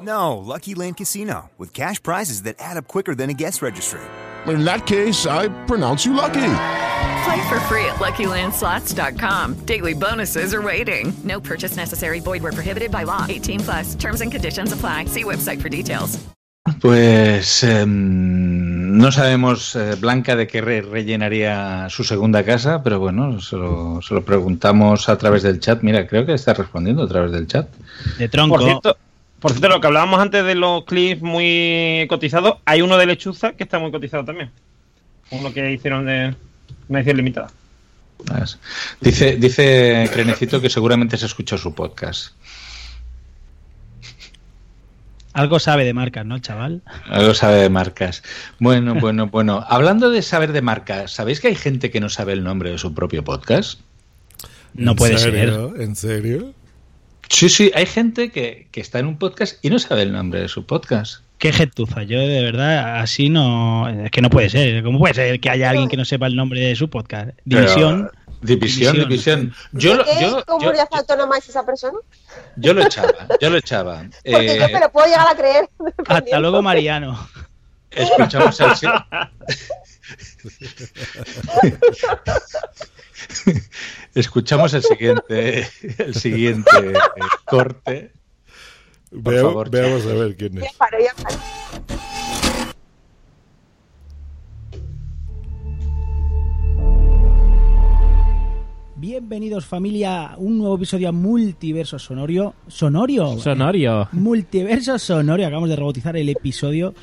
No, Lucky Land Casino, with cash prizes that add up quicker than a guest registry. In that case, I pronounce you lucky. Play for free at LuckyLandSlots.com. Daily bonuses are waiting. No purchase necessary. Void were prohibited by law. 18 plus. Terms and conditions apply. See website for details. pues em, no sabemos eh, Blanca de qué re- rellenaría su segunda casa, pero bueno, se lo, se lo preguntamos a través del chat. Mira, creo que está respondiendo a través del chat. De tronco. Por cierto, por cierto, lo que hablábamos antes de los clips muy cotizados, hay uno de Lechuza que está muy cotizado también. Uno que hicieron de una edición limitada. ¿Sabes? Dice, dice Crenecito que seguramente se escuchó su podcast. Algo sabe de marcas, ¿no, chaval? Algo sabe de marcas. Bueno, bueno, bueno. Hablando de saber de marcas, ¿sabéis que hay gente que no sabe el nombre de su propio podcast? No ¿En puede serio? ¿En serio? Sí, sí, hay gente que, que está en un podcast y no sabe el nombre de su podcast. Qué gentuza. Yo de verdad así no... Es que no puede ser. ¿Cómo puede ser que haya alguien que no sepa el nombre de su podcast? División. Pero- división, división. Yo, lo- ¿De qué yo, yo, comunidad autónoma es esa persona? yo lo echaba, yo lo echaba. (laughs) Porque Eh, yo me lo puedo llegar a creer. (laughs) Hasta luego, Mariano. escuchamos el, si- (laughs) (laughs) escuchamos el siguiente, el siguiente corte. Por Vea- favor. veamos a ver quién es. Ya paro, ya paro. Bienvenidos familia a un nuevo episodio a Multiverso Sonorio. Sonorio. Sonorio. Multiverso Sonorio. Acabamos de robotizar el episodio.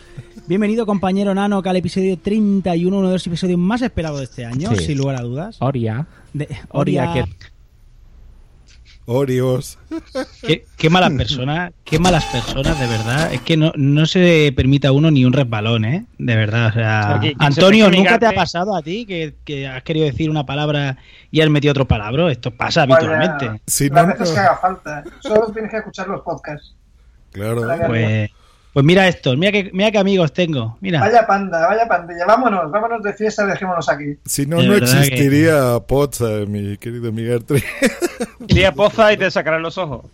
Bienvenido compañero Nano al episodio 31, uno de los episodios más esperados de este año, Sí. sin lugar a dudas. Oria. De- Oria, Oria, que Oreos. Qué, qué malas personas, qué malas personas, de verdad. Es que no, no se permite a uno ni un resbalón, ¿eh? De verdad. O sea, Antonio, ¿nunca te ha pasado a ti que, que has querido decir una palabra y has metido otro palabra? Esto pasa Vaya, habitualmente. Si las no, veces que haga falta. Solo tienes que escuchar los podcasts. Claro. Pues, pues mira esto, mira que, mira qué amigos tengo. Mira. Vaya panda, vaya pandilla. Vámonos, vámonos de fiesta, dejémonos aquí. Si no, De no que- existiría Pozza, mi querido Miguel Tri. (laughs) Iría Poza y te sacarán los ojos.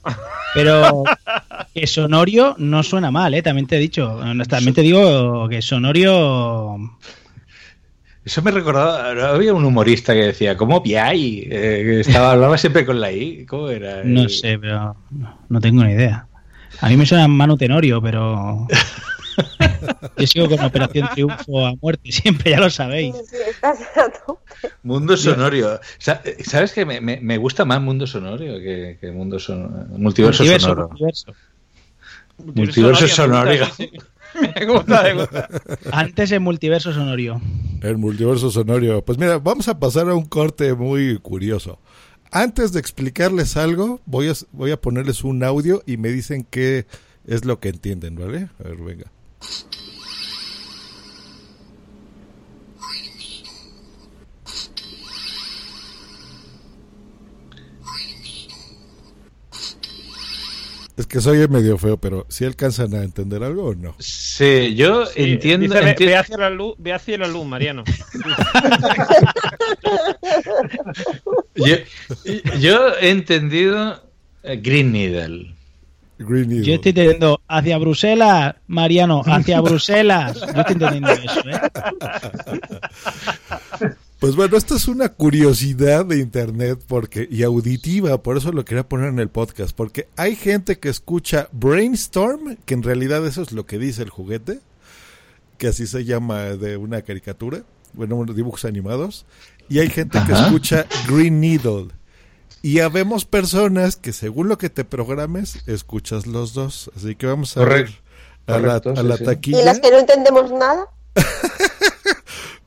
Pero (laughs) que Sonorio no suena mal, ¿eh? También te he dicho. También te digo que Sonorio... Eso me recordaba, había un humorista que decía, ¿cómo Piai? Eh, estaba, hablaba siempre con la I. ¿Cómo era? No Eh, sé, pero no, no tengo ni idea. A mí me suena Manu Tenorio, pero... Yo sigo con Operación Triunfo a muerte, siempre, ya lo sabéis. Sí, estás. Mundo Sonorio. Sa- ¿Sabes que me, me- me gusta más Mundo Sonorio que, que Mundo Sonoro? Multiverso, Multiverso, Sonoro. multiverso. Multiverso Sonorio. (laughs) Me gusta, me gusta. Antes en Multiverso Sonorio. El multiverso sonorio. Pues mira, vamos a pasar a un corte muy curioso. Antes de explicarles algo, voy a, voy a ponerles un audio y me dicen qué es lo que entienden, ¿vale? A ver, venga. Es que soy medio feo, pero ¿sí alcanzan a entender algo o no? Sí, yo Sí, entiendo. dice, ve, hacia la luz, ve hacia la luz, Mariano. (laughs) yo, yo he entendido eh, Green Needle. Green Eagle. Yo estoy entendiendo hacia Bruselas, Mariano, hacia (laughs) Bruselas. Yo estoy entendiendo eso, ¿eh? (laughs) Pues bueno, esta es una curiosidad de internet porque y auditiva, por eso lo quería poner en el podcast, porque hay gente que escucha Brainstorm, que en realidad eso es lo que dice el juguete, que así se llama de una caricatura, bueno, unos dibujos animados, y hay gente que escucha Green Needle. Y habemos personas que según lo que te programes, escuchas los dos. Así que vamos a Correcto. ver a la, Correcto, a sí, la sí. taquilla. Y las que no entendemos nada, (laughs)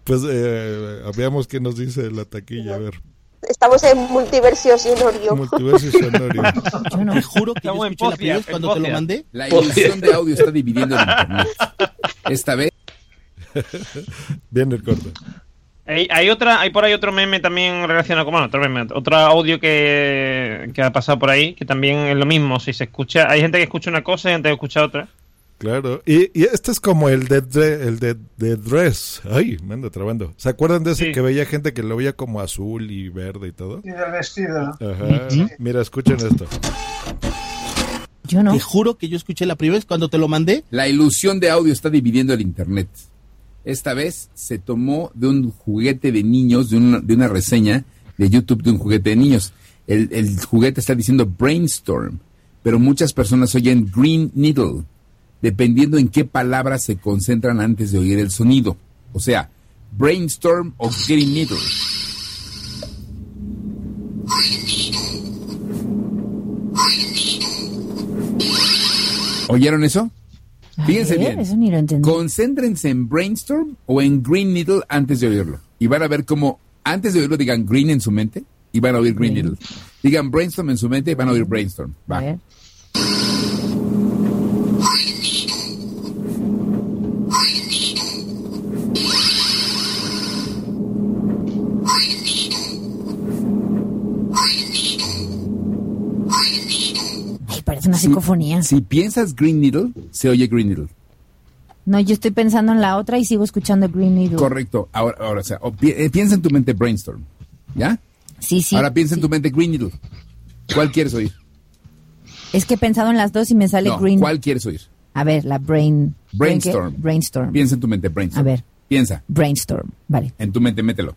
Pues eh, veamos qué nos dice la taquilla. A ver, estamos en multiversión sonorio. multiverso y (laughs) sonorio. Yo no, te juro que Estamos yo en escuché la Pocia, primera vez en cuando te lo mandé. La ilusión de audio está dividiendo el internet. Esta vez. (laughs) Bien el corte. Hay, hay otra, hay por ahí otro meme también relacionado con bueno, otro meme, otro audio que, que ha pasado por ahí, que también es lo mismo. Si se escucha, hay gente que escucha una cosa y gente que escucha otra. Claro. Y, y este es como el de, el de, de Dress. Ay, me ando trabando. ¿Se acuerdan de ese Sí. que veía gente que lo veía como azul y verde y todo? Y del vestido. Ajá. Mira, escuchen esto. Yo no. Te juro que yo escuché la primera vez cuando te lo mandé. La ilusión de audio está dividiendo el internet. Esta vez se tomó de un juguete de niños, de una, de una reseña de YouTube de un juguete de niños. El, el juguete está diciendo Brainstorm, pero muchas personas oyen Green Needle, dependiendo en qué palabras se concentran antes de oír el sonido. O sea, Brainstorm o Green Needle. ¿Oyeron eso? Fíjense ver, bien. eso ni lo entendí. Concéntrense en Brainstorm o en Green Needle antes de oírlo. Y van a ver cómo Antes de oírlo, digan green en su mente y van a oír green, Green. needle. Digan brainstorm en su mente y van a oír brainstorm. Va. A Si- psicofonía. Si piensas green needle, se oye green needle. No, yo estoy pensando en la otra y sigo escuchando Green Needle. Correcto. Ahora, ahora o sea, o pi- eh, piensa en tu mente brainstorm. ¿Ya? Sí, sí. Ahora piensa en tu mente green needle. ¿Cuál quieres oír? Es que he pensado en las dos y me sale No, Green. ¿cuál quieres oír? A ver, la Brain. ¿brain? Brainstorm. Brainstorm. Piensa en tu mente brainstorm. A ver. Piensa. Brainstorm. Vale. En tu mente, mételo.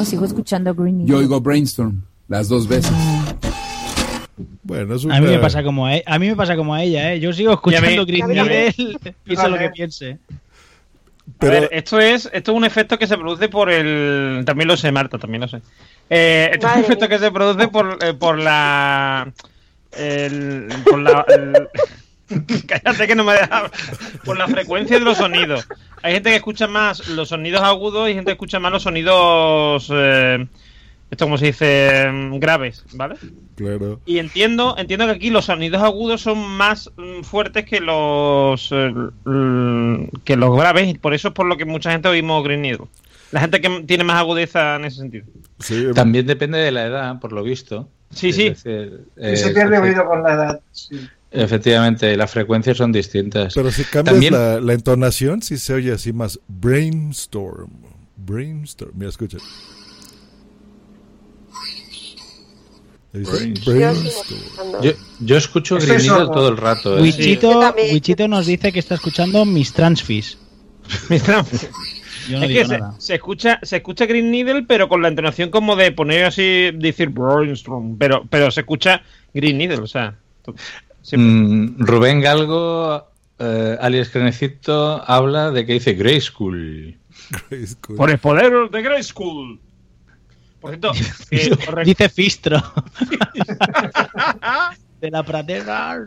No, sigo escuchando Green. Yo oigo brainstorm las dos veces. Bueno, es A mí me pasa como a, e- a mí me pasa como a ella, ¿eh? Yo sigo escuchando Y (laughs) a mí- Green Needle, piense lo que piense. A ver, esto es, esto es un efecto que se produce por el. También lo sé, Marta, también lo sé. Eh, esto es un efecto que se produce por, eh, por la. El, por la. el- (laughs) Cállate que no me deja. Por la frecuencia de los sonidos. Hay gente que escucha más los sonidos agudos y gente que escucha más los sonidos. Eh, esto, como se dice, mm, graves, ¿vale? Claro. Y entiendo, entiendo que aquí los sonidos agudos son más mm, fuertes que los eh, l- que los graves y por eso es por lo que mucha gente oímos Green Needle. La gente que tiene más agudeza en ese sentido. También depende de la edad, por lo visto. Sí, Es sí. decir, Y se eh, pierde oído con la edad. sí. Efectivamente, las frecuencias son distintas. Pero si cambias También- la, la entonación, sí se oye así más brainstorm. Brainstorm. Mira, escucha. Brainstorm. Yo, yo escucho es Needle sordo. todo el rato. ¿eh? Wichito, Wichito nos dice que está escuchando Mis Transfis. (laughs) Mis Transfis. Yo no es digo que se, nada. se escucha se escucha Green Needle pero con la entonación como de poner así decir brainstorm pero pero se escucha Green Needle o sea tú- Mm, Rubén Galgo, eh, alias Crenecito, habla de que dice Grey School. por el poder de Grey School por cierto (laughs) eh, Dice Fistro. (laughs) de la pradera.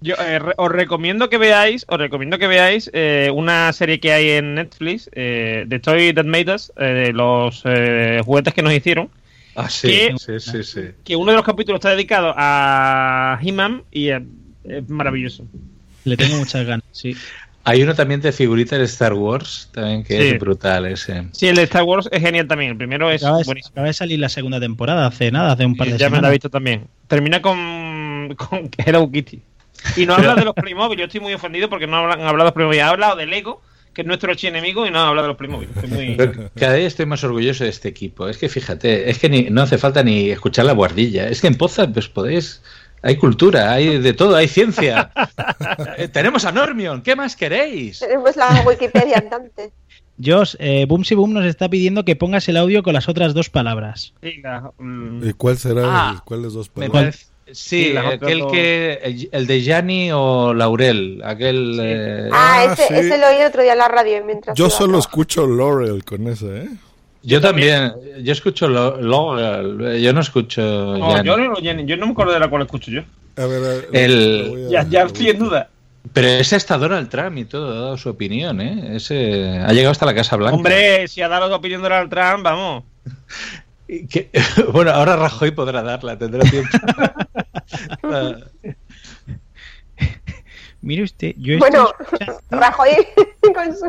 Yo eh, re- os recomiendo que veáis, os recomiendo que veáis eh, una serie que hay en Netflix, eh, The Toy That Made Us, eh, de los eh, juguetes que nos hicieron. Ah, sí, Que- sí, sí, sí. Que uno de los capítulos está dedicado a He-Man y es maravilloso. Le tengo muchas ganas, sí. Hay uno también de figuritas de Star Wars, también que Sí. es brutal ese. Sí, el de Star Wars es genial también. El primero es Acaba de, buenísimo. acaba de salir la segunda temporada hace nada, hace un par de Ya me semanas. la he visto también. Termina con, con (laughs) Hello Kitty. Y no habla de los Playmobil. Yo estoy muy ofendido porque no hablan- han hablado de los Playmobil. Ha hablado de Lego, que es nuestro archienemigo, y no ha hablado de los Playmobil. Muy- cada día estoy más orgulloso de este equipo. Es que fíjate, es que ni- no hace falta ni escuchar la guardilla. Es que en Poza pues podéis... Hay cultura, hay de todo, hay ciencia. (laughs) Eh, Tenemos a Normion, ¿qué más queréis? Tenemos la Wikipedia andante. (laughs) Josh, eh, Boomsy Boom nos está pidiendo que pongas el audio con las otras dos palabras. La- mm, ¿Y cuál será? Ah, ¿Cuáles dos Me palabras? Sí, aquel que. El, el de Yanni o Laurel. Aquel. eh, Ah, Ah, ese, sí. ese lo oí el otro día en la radio mientras Yo solo escucho Laurel con esa, ¿eh? yo también. Yo escucho Laurel. Yo no escucho. No, yo, no, yo no me acuerdo de la cual escucho yo. A ver, a ver, El- a- Ya, ya estoy en duda. Pero ese está Donald Trump y todo, ha dado su opinión, ¿eh? Ese ha llegado hasta la Casa Blanca. Hombre, si ha dado la opinión Donald Trump, vamos. (laughs) Que- (laughs) bueno, ahora Rajoy podrá darla, tendrá tiempo. (laughs) (laughs) Mire usted, yo estoy Bueno, escuchando- Rajoy (laughs) con su...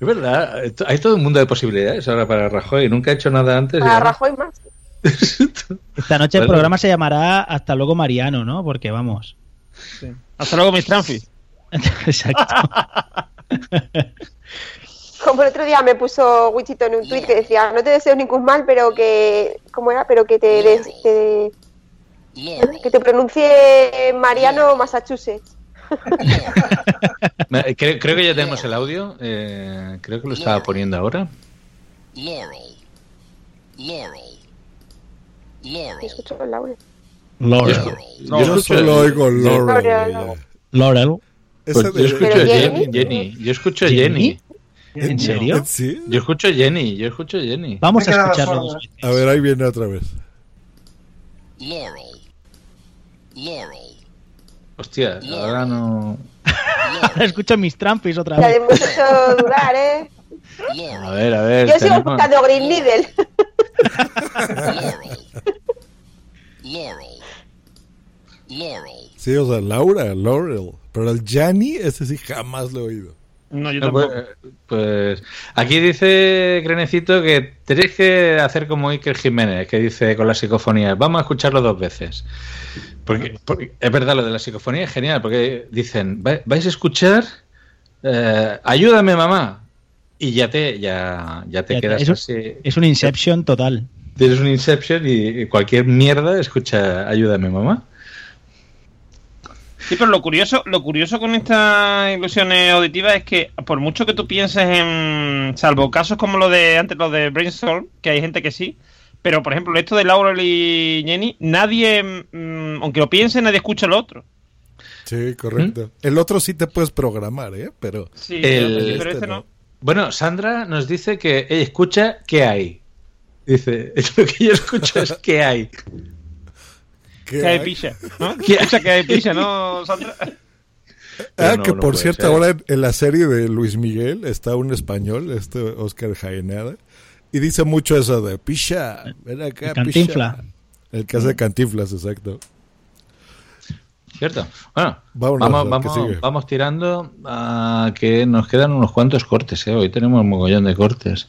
es verdad, hay todo un mundo de posibilidades ahora para Rajoy. Nunca ha hecho nada antes. Para Rajoy más. (laughs) Esta noche el programa se llamará Hasta luego Mariano, ¿no? Porque vamos. Hasta luego, mis Tranfis. Exacto. Como el otro día me puso Wichito en un tuit que decía, no te deseo ningún mal, pero que... ¿Cómo era? Pero que te... des- te- que te pronuncie Mariano Massachusetts. Me- (laughs) Creo, creo que ya tenemos el audio. eh, creo que lo estaba poniendo ahora. Y escucho con Laura. Laurel. Yo Yo escucho- solo oigo Laurel. Laurel. Laurel. Pues yo escucho Pero Jenny, Jenny. Yo escucho ¿Jenny? Jenny. ¿En serio? ¿Sí? Yo escucho Jenny. Yo escucho Jenny. Vamos a escucharlo sordo. dos veces. A ver, ahí viene otra vez. Hostia, ahora no. Ahora (laughs) escucho mis trampis otra Ya vez. hemos hecho dudar, ¿eh? A ver, a ver. Yo sigo tenemos- buscando Green Needle. Sí, o sea, Laura, Laurel. Pero el Gianni, ese sí jamás lo he oído. No, yo No, tampoco. pues, pues, aquí dice Grenecito que tenéis que hacer como Iker Jiménez, que dice con las psicofonías, vamos a escucharlo dos veces. Porque, porque es verdad, lo de la psicofonía es genial, porque dicen, "Va- vais a escuchar, eh, ayúdame mamá, y ya te, ya, ya te Ya te- quedas es, un, así. es un Inception total. Tienes un Inception y cualquier mierda escucha, ayúdame mamá. Sí, pero lo curioso, lo curioso con estas ilusiones auditivas es que por mucho que tú pienses en, salvo casos como lo de antes, lo de Brainstorm, que hay gente que sí, pero por ejemplo esto de Laurel y Jenny, nadie, mm, aunque lo piense, nadie escucha lo otro. Sí, correcto. El otro sí te puedes programar, ¿eh? Pero, Sí, El- pero este no. Bueno, Sandra nos dice que ella escucha qué hay. Dice, (laughs) lo que yo escucho es qué hay. ¿Qué Que hay hay? picha, ¿no? (laughs) ¿Qué Escucha que hay picha, ¿no, Sandra? Ah, no, que por cierto, ser. ahora en, en la serie de Luis Miguel está un español, este Oscar Jaenada, y dice mucho eso de picha, ven acá, El Cantinfla. picha". El que hace cantinflas, exacto. ¿Cierto? Bueno, Vámonos, vamos, vamos tirando a que nos quedan unos cuantos cortes. ¿eh? Hoy tenemos un mogollón de cortes.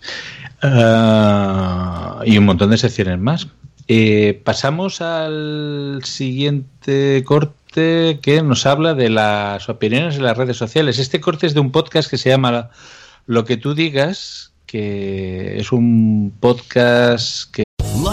Ah, y un montón de secciones más. Eh, pasamos al siguiente corte que nos habla de las opiniones en las redes sociales. Este corte es de un podcast que se llama Lo que tú digas, que es un podcast que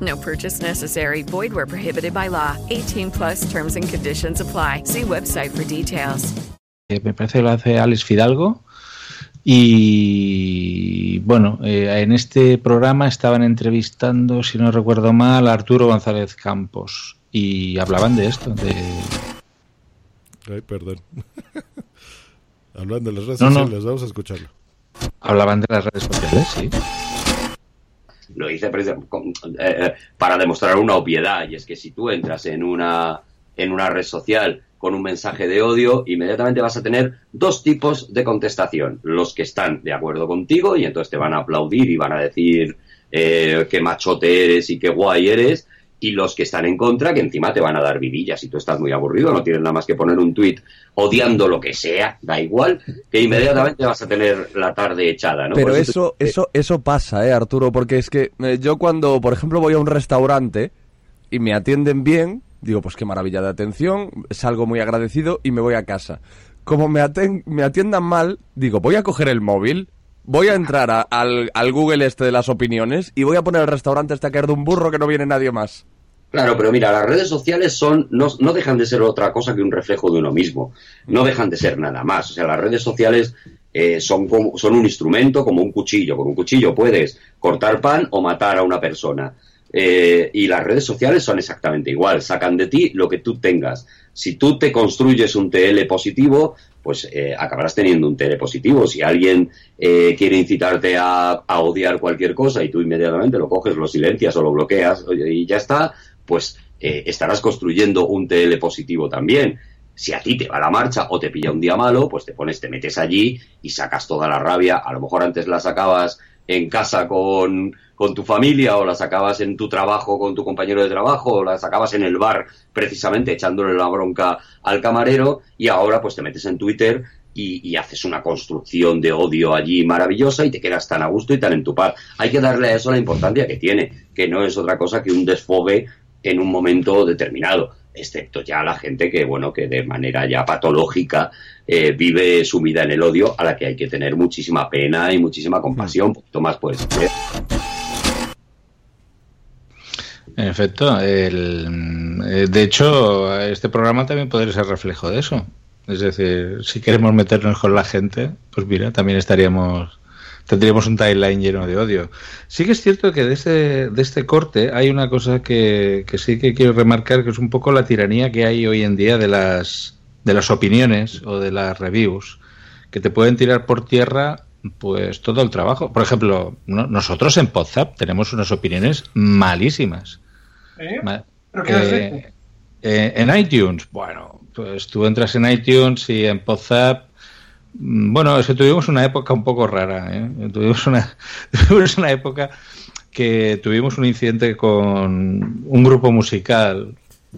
No purchase necessary. Void where prohibited by law. 18 plus terms and conditions apply. See website for details. eh, me parece que lo hace Alex Fidalgo. Y bueno, eh, en este programa estaban entrevistando, si no recuerdo mal, a Arturo González Campos. Y hablaban de esto, de... Ay, perdón. (laughs) Hablando de las redes No, no. sociales, vamos a escucharlo. hablaban de las redes sociales, sí. Lo hice eh, eh, para demostrar una obviedad, y es que si tú entras en una, en una red social con un mensaje de odio, inmediatamente vas a tener dos tipos de contestación. Los que están de acuerdo contigo y entonces te van a aplaudir y van a decir eh, qué machote eres y qué guay eres, y los que están en contra, que encima te van a dar vidillas. Si tú estás muy aburrido, no tienes nada más que poner un tuit odiando lo que sea, da igual, que inmediatamente vas a tener la tarde echada, ¿no? Pero eso, eso, eso pasa, eh, Arturo, porque es que eh, yo cuando, por ejemplo, voy a un restaurante y me atienden bien, digo, pues qué maravilla de atención, salgo muy agradecido y me voy a casa. Como me, aten- me atiendan mal, digo, voy a coger el móvil, voy a entrar a- al, al Google este de las opiniones y voy a poner el restaurante este a caer de un burro que no viene nadie más. Claro, pero mira, las redes sociales son no, no dejan de ser otra cosa que un reflejo de uno mismo. No dejan de ser nada más. O sea, las redes sociales eh, son, como, son un instrumento como un cuchillo. Con un cuchillo puedes cortar pan o matar a una persona. Eh, y las redes sociales son exactamente igual. Sacan de ti lo que tú tengas. Si tú te construyes un TL positivo, pues eh, acabarás teniendo un TL positivo. Si alguien eh, quiere incitarte a, a odiar cualquier cosa y tú inmediatamente lo coges, lo silencias o lo bloqueas y ya está, pues eh, estarás construyendo un TL positivo también. Si a ti te va la marcha o te pilla un día malo, pues te pones, te metes allí y sacas toda la rabia. A lo mejor antes la sacabas en casa con, con tu familia o la sacabas en tu trabajo con tu compañero de trabajo o la sacabas en el bar precisamente echándole la bronca al camarero y ahora pues te metes en Twitter y, y haces una construcción de odio allí maravillosa y te quedas tan a gusto y tan en tu paz. Hay que darle a eso la importancia que tiene, que no es otra cosa que un desfogue en un momento determinado, excepto ya la gente que, bueno, que de manera ya patológica eh, vive sumida en el odio, a la que hay que tener muchísima pena y muchísima compasión, un poquito más pues. En efecto, el, eh, de hecho, este programa también podría ser reflejo de eso. Es decir, si queremos meternos con la gente, pues mira, también estaríamos, tendríamos un timeline lleno de odio. Sí que es cierto que de este, de este corte hay una cosa que, que sí que quiero remarcar, que es un poco la tiranía que hay hoy en día de las, de las opiniones o de las reviews, que te pueden tirar por tierra pues todo el trabajo. Por ejemplo, no- nosotros en Podzap tenemos unas opiniones malísimas. ¿Eh? ¿Pero qué eh, eh, en iTunes, bueno, pues tú entras en iTunes y en Podzap. Mm, Bueno, es que tuvimos una época un poco rara. ¿eh? Tuvimos, una, (laughs) tuvimos una época que tuvimos un incidente con un grupo musical.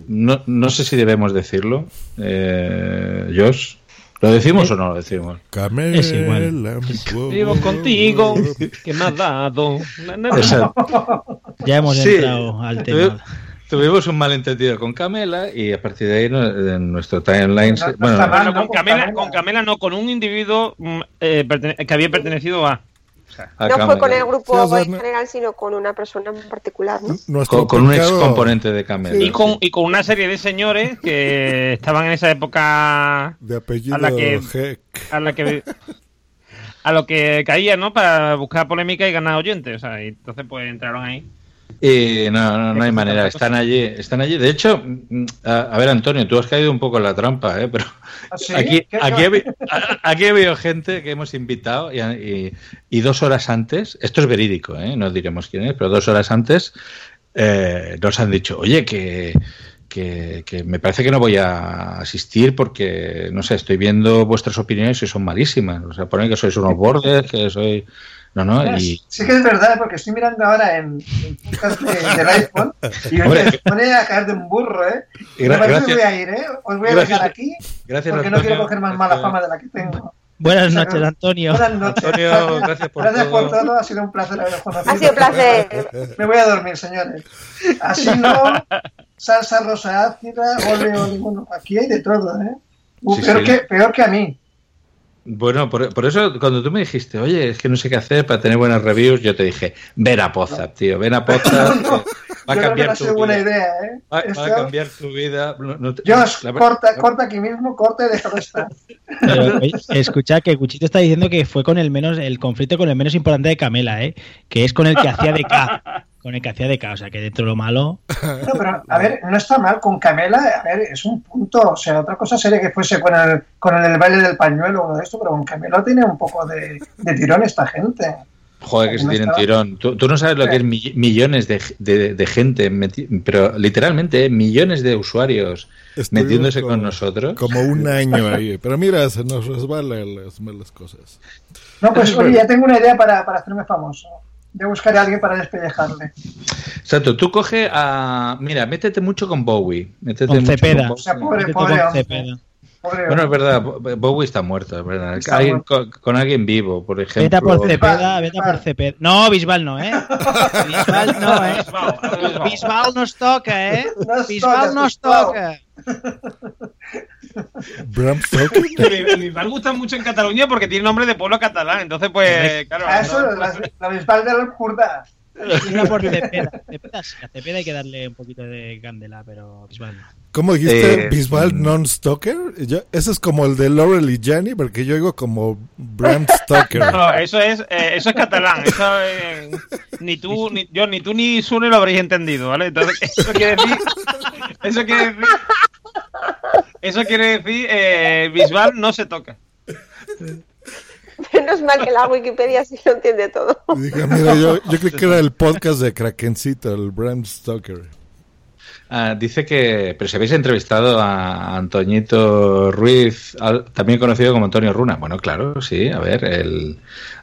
No, no sé si debemos decirlo. Eh, Josh, ¿lo decimos o no lo decimos? Es igual. Vivo contigo, que me has dado. Na, na, na. Exacto. Ya hemos Sí, entrado al tuvi- tema. Tuvimos un malentendido con Camela y a partir de ahí no- en nuestro timeline... bueno, con, Camela, con Camela no, con un individuo mm, eh, que había pertenecido a. a No fue con el grupo Sí, o sea, en general, sino con una persona en particular, con, con un ex componente de Camela. Y con, y con una serie de señores que (laughs) estaban en esa época De apellido a la que Heck. a la que a lo que caía, ¿no? Para buscar polémica y ganar oyentes, o sea, y entonces pues entraron ahí. Y no, no, no hay manera, están allí, están allí. De hecho, mm, a, a ver, Antonio, tú has caído un poco en la trampa, ¿eh? Pero ¿Ah, sí? aquí, ¿Qué- aquí, a- aquí gente que hemos invitado y, y- y dos horas antes, esto es verídico, ¿eh? No diremos quién es, pero dos horas antes eh, nos han dicho, oye, que, que, que me parece que no voy a asistir porque, no sé, estoy viendo vuestras opiniones y son malísimas. O sea, ponen que sois unos bordes, que soy... No, no, y... Sí que es verdad, porque estoy mirando ahora en, en podcast de- del iPhone y Hombre. me pone a caer de un burro, ¿eh? Y gra- No me gracias- voy a ir, ¿eh? Os voy a gracias- dejar aquí gracias, porque no quiero coger más mala fama de la que tengo. Buenas noches, Antonio. Buenas noches. Antonio, gracias por Gracias por todo. todo, ha sido un placer haberos conocido. Ha sido un placer. Me voy a dormir, señores. Así no, salsa rosa ácida, ole, bueno, aquí hay de todo, ¿eh? Uh, Sí, peor, sí. Que, peor que a mí. Bueno, por, por eso cuando tú me dijiste, oye, es que no sé qué hacer para tener buenas reviews, yo te dije, ven a Podzap, tío, ven a (laughs) que va a Yo creo que no cambiar tu buena vida. idea, ¿eh? Va, a cambiar tu vida. No- no te- Josh, la corta, corta aquí mismo, corta y déjalo estar. (laughs) Pero, oye, escucha que Cuchito está diciendo que fue con el menos el conflicto con el menos importante de Camela, ¿eh? Que es con el que hacía de K. Con el que hacía de K. O sea, que dentro de lo malo. No, pero, a ver, no está mal con Camela, a ver, es un punto, o sea, otra cosa sería que fuese con el, con el del baile del pañuelo o uno de esto, pero con Camela tiene un poco de, de tirón esta gente. Joder, que se tienen estaba- tirón. Tú, tú no sabes lo que es mi- millones de, de- de gente, meti- pero literalmente eh, millones de usuarios Estuvimos metiéndose como- con nosotros. Como un (laughs) año ahí. Pero mira, se nos resbalan las malas cosas. No, pues (laughs) oye, ya tengo una idea para, para hacerme famoso. Yo buscaré a alguien para despellejarle. Exacto, tú coge a. Mira, métete mucho con Bowie. Métete Con mucho Cepeda. con O sea, Bowie. pobre, Métete pobre con. Cepeda. Pobre Bueno, es verdad, Bo- Bowie está muerto, es verdad. Está Alguien- muerto. con, con alguien vivo, por ejemplo. Vete por Cepeda, vete por Cepeda. No, Bisbal no, ¿eh? (laughs) Bisbal no, ¿eh? Bisbal. Nos toca, ¿eh? Bisbal nos toca. Bram Stoker. (laughs) Gusta mucho en Cataluña porque tiene nombre de pueblo catalán, entonces pues, claro. A eso, no- la, la bisbal del Jordá. Vete a por Cepeda. Cepeda sí, a Cepeda hay que darle un poquito de candela, pero Bisbal no. ¿Cómo dijiste? Eh, ¿Bisbal mm. non-Stoker? Ese es como el de Laurel y Jenny, porque yo digo como Bram (laughs) Stoker. No, eso es, eh, eso es catalán. Eso es- ni tú, ni yo, ni tú ni Sune lo habréis entendido, ¿vale? Entonces, eso quiere decir, eso quiere decir, eso quiere decir, eh, Bisbal no se toca. Menos mal que la Wikipedia sí lo entiende todo. Y dije, mira, yo, yo creí que era el (laughs) podcast de Krakencito, el Bram Stoker. Ah, dice que. Pero si habéis entrevistado a Antoñito Ruiz, al- también conocido como Antonio Runa. Bueno, claro, sí, a ver, el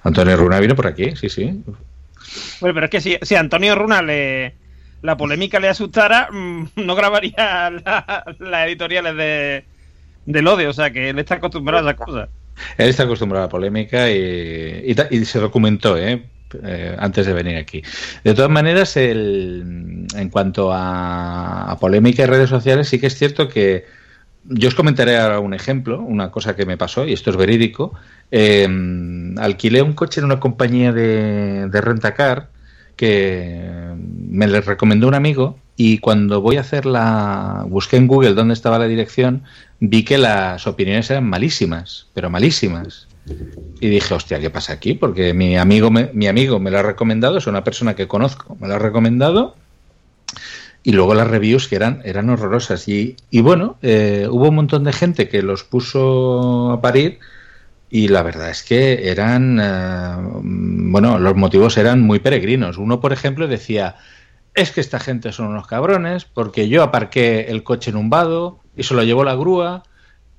Antonio Runa vino por aquí, sí, sí. Bueno, pero es que si, si a Antonio Runa le, la polémica le asustara, mm, no grabaría la- las editoriales de, del odio, o sea que él está acostumbrado a esas cosas. Él está acostumbrado a la polémica y, y se documentó, ¿eh? Eh, antes de venir aquí. De todas maneras, el, en cuanto a, polémica y redes sociales, sí que es cierto que yo os comentaré ahora un ejemplo, una cosa que me pasó, y esto es verídico. Eh, alquilé un coche en una compañía de, de rentacar que me le recomendó un amigo y cuando voy a hacer la... busqué en Google dónde estaba la dirección, vi que las opiniones eran malísimas, pero malísimas. Y dije, hostia, ¿qué pasa aquí? Porque mi amigo me, mi amigo me lo ha recomendado, es una persona que conozco, me lo ha recomendado y luego las reviews que eran, eran horrorosas. Y, y bueno, eh, hubo un montón de gente que los puso a parir y la verdad es que eran, eh, bueno, los motivos eran muy peregrinos. Uno, por ejemplo, decía, es que esta gente son unos cabrones porque yo aparqué el coche en un vado y se lo llevó la grúa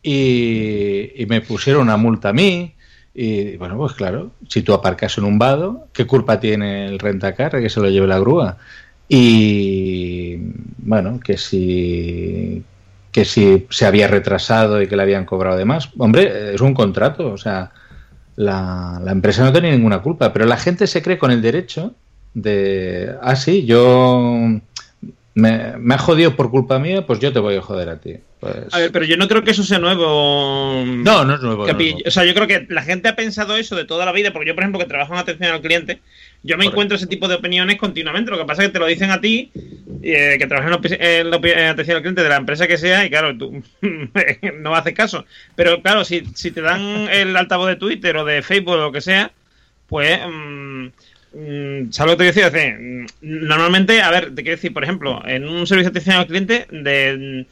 y, y me pusieron una multa a mí. Y bueno, pues claro, si tú aparcas en un vado, ¿qué culpa tiene el rentacar que se lo lleve la grúa? Y bueno, que si que si se había retrasado y que le habían cobrado de más. Hombre, es un contrato, o sea, la, la empresa no tenía ninguna culpa, pero la gente se cree con el derecho de, ah, sí, yo me, me ha jodido por culpa mía, pues yo te voy a joder a ti. Pues, A ver, pero yo no creo que eso sea nuevo. No, no es nuevo, no es pi- nuevo. O sea, yo creo que la gente ha pensado eso de toda la vida, porque yo, por ejemplo, que trabajo en atención al cliente, yo me encuentro ese tipo de opiniones continuamente. Lo que pasa es que te lo dicen a ti, eh, que trabajas en, en en atención al cliente de la empresa que sea, y claro, tú (laughs) no haces caso. Pero claro, si, si te dan el altavoz de Twitter o de Facebook o lo que sea, pues. mm, mm, ¿Sabes lo que te quiero decir? Mm, Normalmente, a ver, te quiero decir, por ejemplo, en un servicio de atención al cliente, de,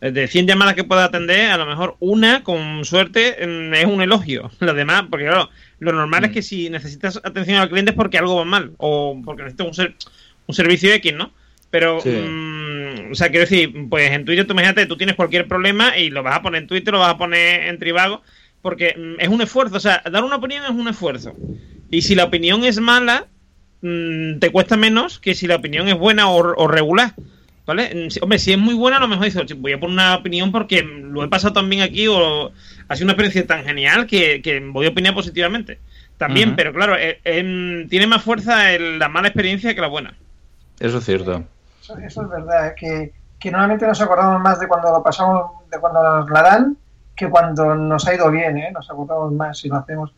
de 100 llamadas que pueda atender, a lo mejor una, con suerte, mm, es un elogio. (laughs) Las demás, porque claro, lo normal es que si necesitas atención al cliente es porque algo va mal, o porque necesitas un, ser- un servicio X, ¿no? Pero, Sí. mm, o sea, quiero decir, pues en Twitter, tú imagínate, tú tienes cualquier problema y lo vas a poner en Twitter, lo vas a poner en Trivago, porque mm, es un esfuerzo, o sea, dar una opinión es un esfuerzo. Y si la opinión es mala, mm, te cuesta menos que si la opinión es buena o, o regular. ¿Vale? Mm, Hombre, si es muy buena, a lo mejor dices, voy a poner una opinión porque lo he pasado tan bien aquí o ha sido una experiencia tan genial que, que voy a opinar positivamente. También, pero claro, eh, em, tiene más fuerza el- la mala experiencia que la buena. Eso es cierto. Eso, eso es verdad, ¿eh? que, que normalmente nos acordamos más de cuando lo pasamos, de cuando nos la dan, que cuando nos ha ido bien, ¿eh? nos acordamos más si lo hacemos.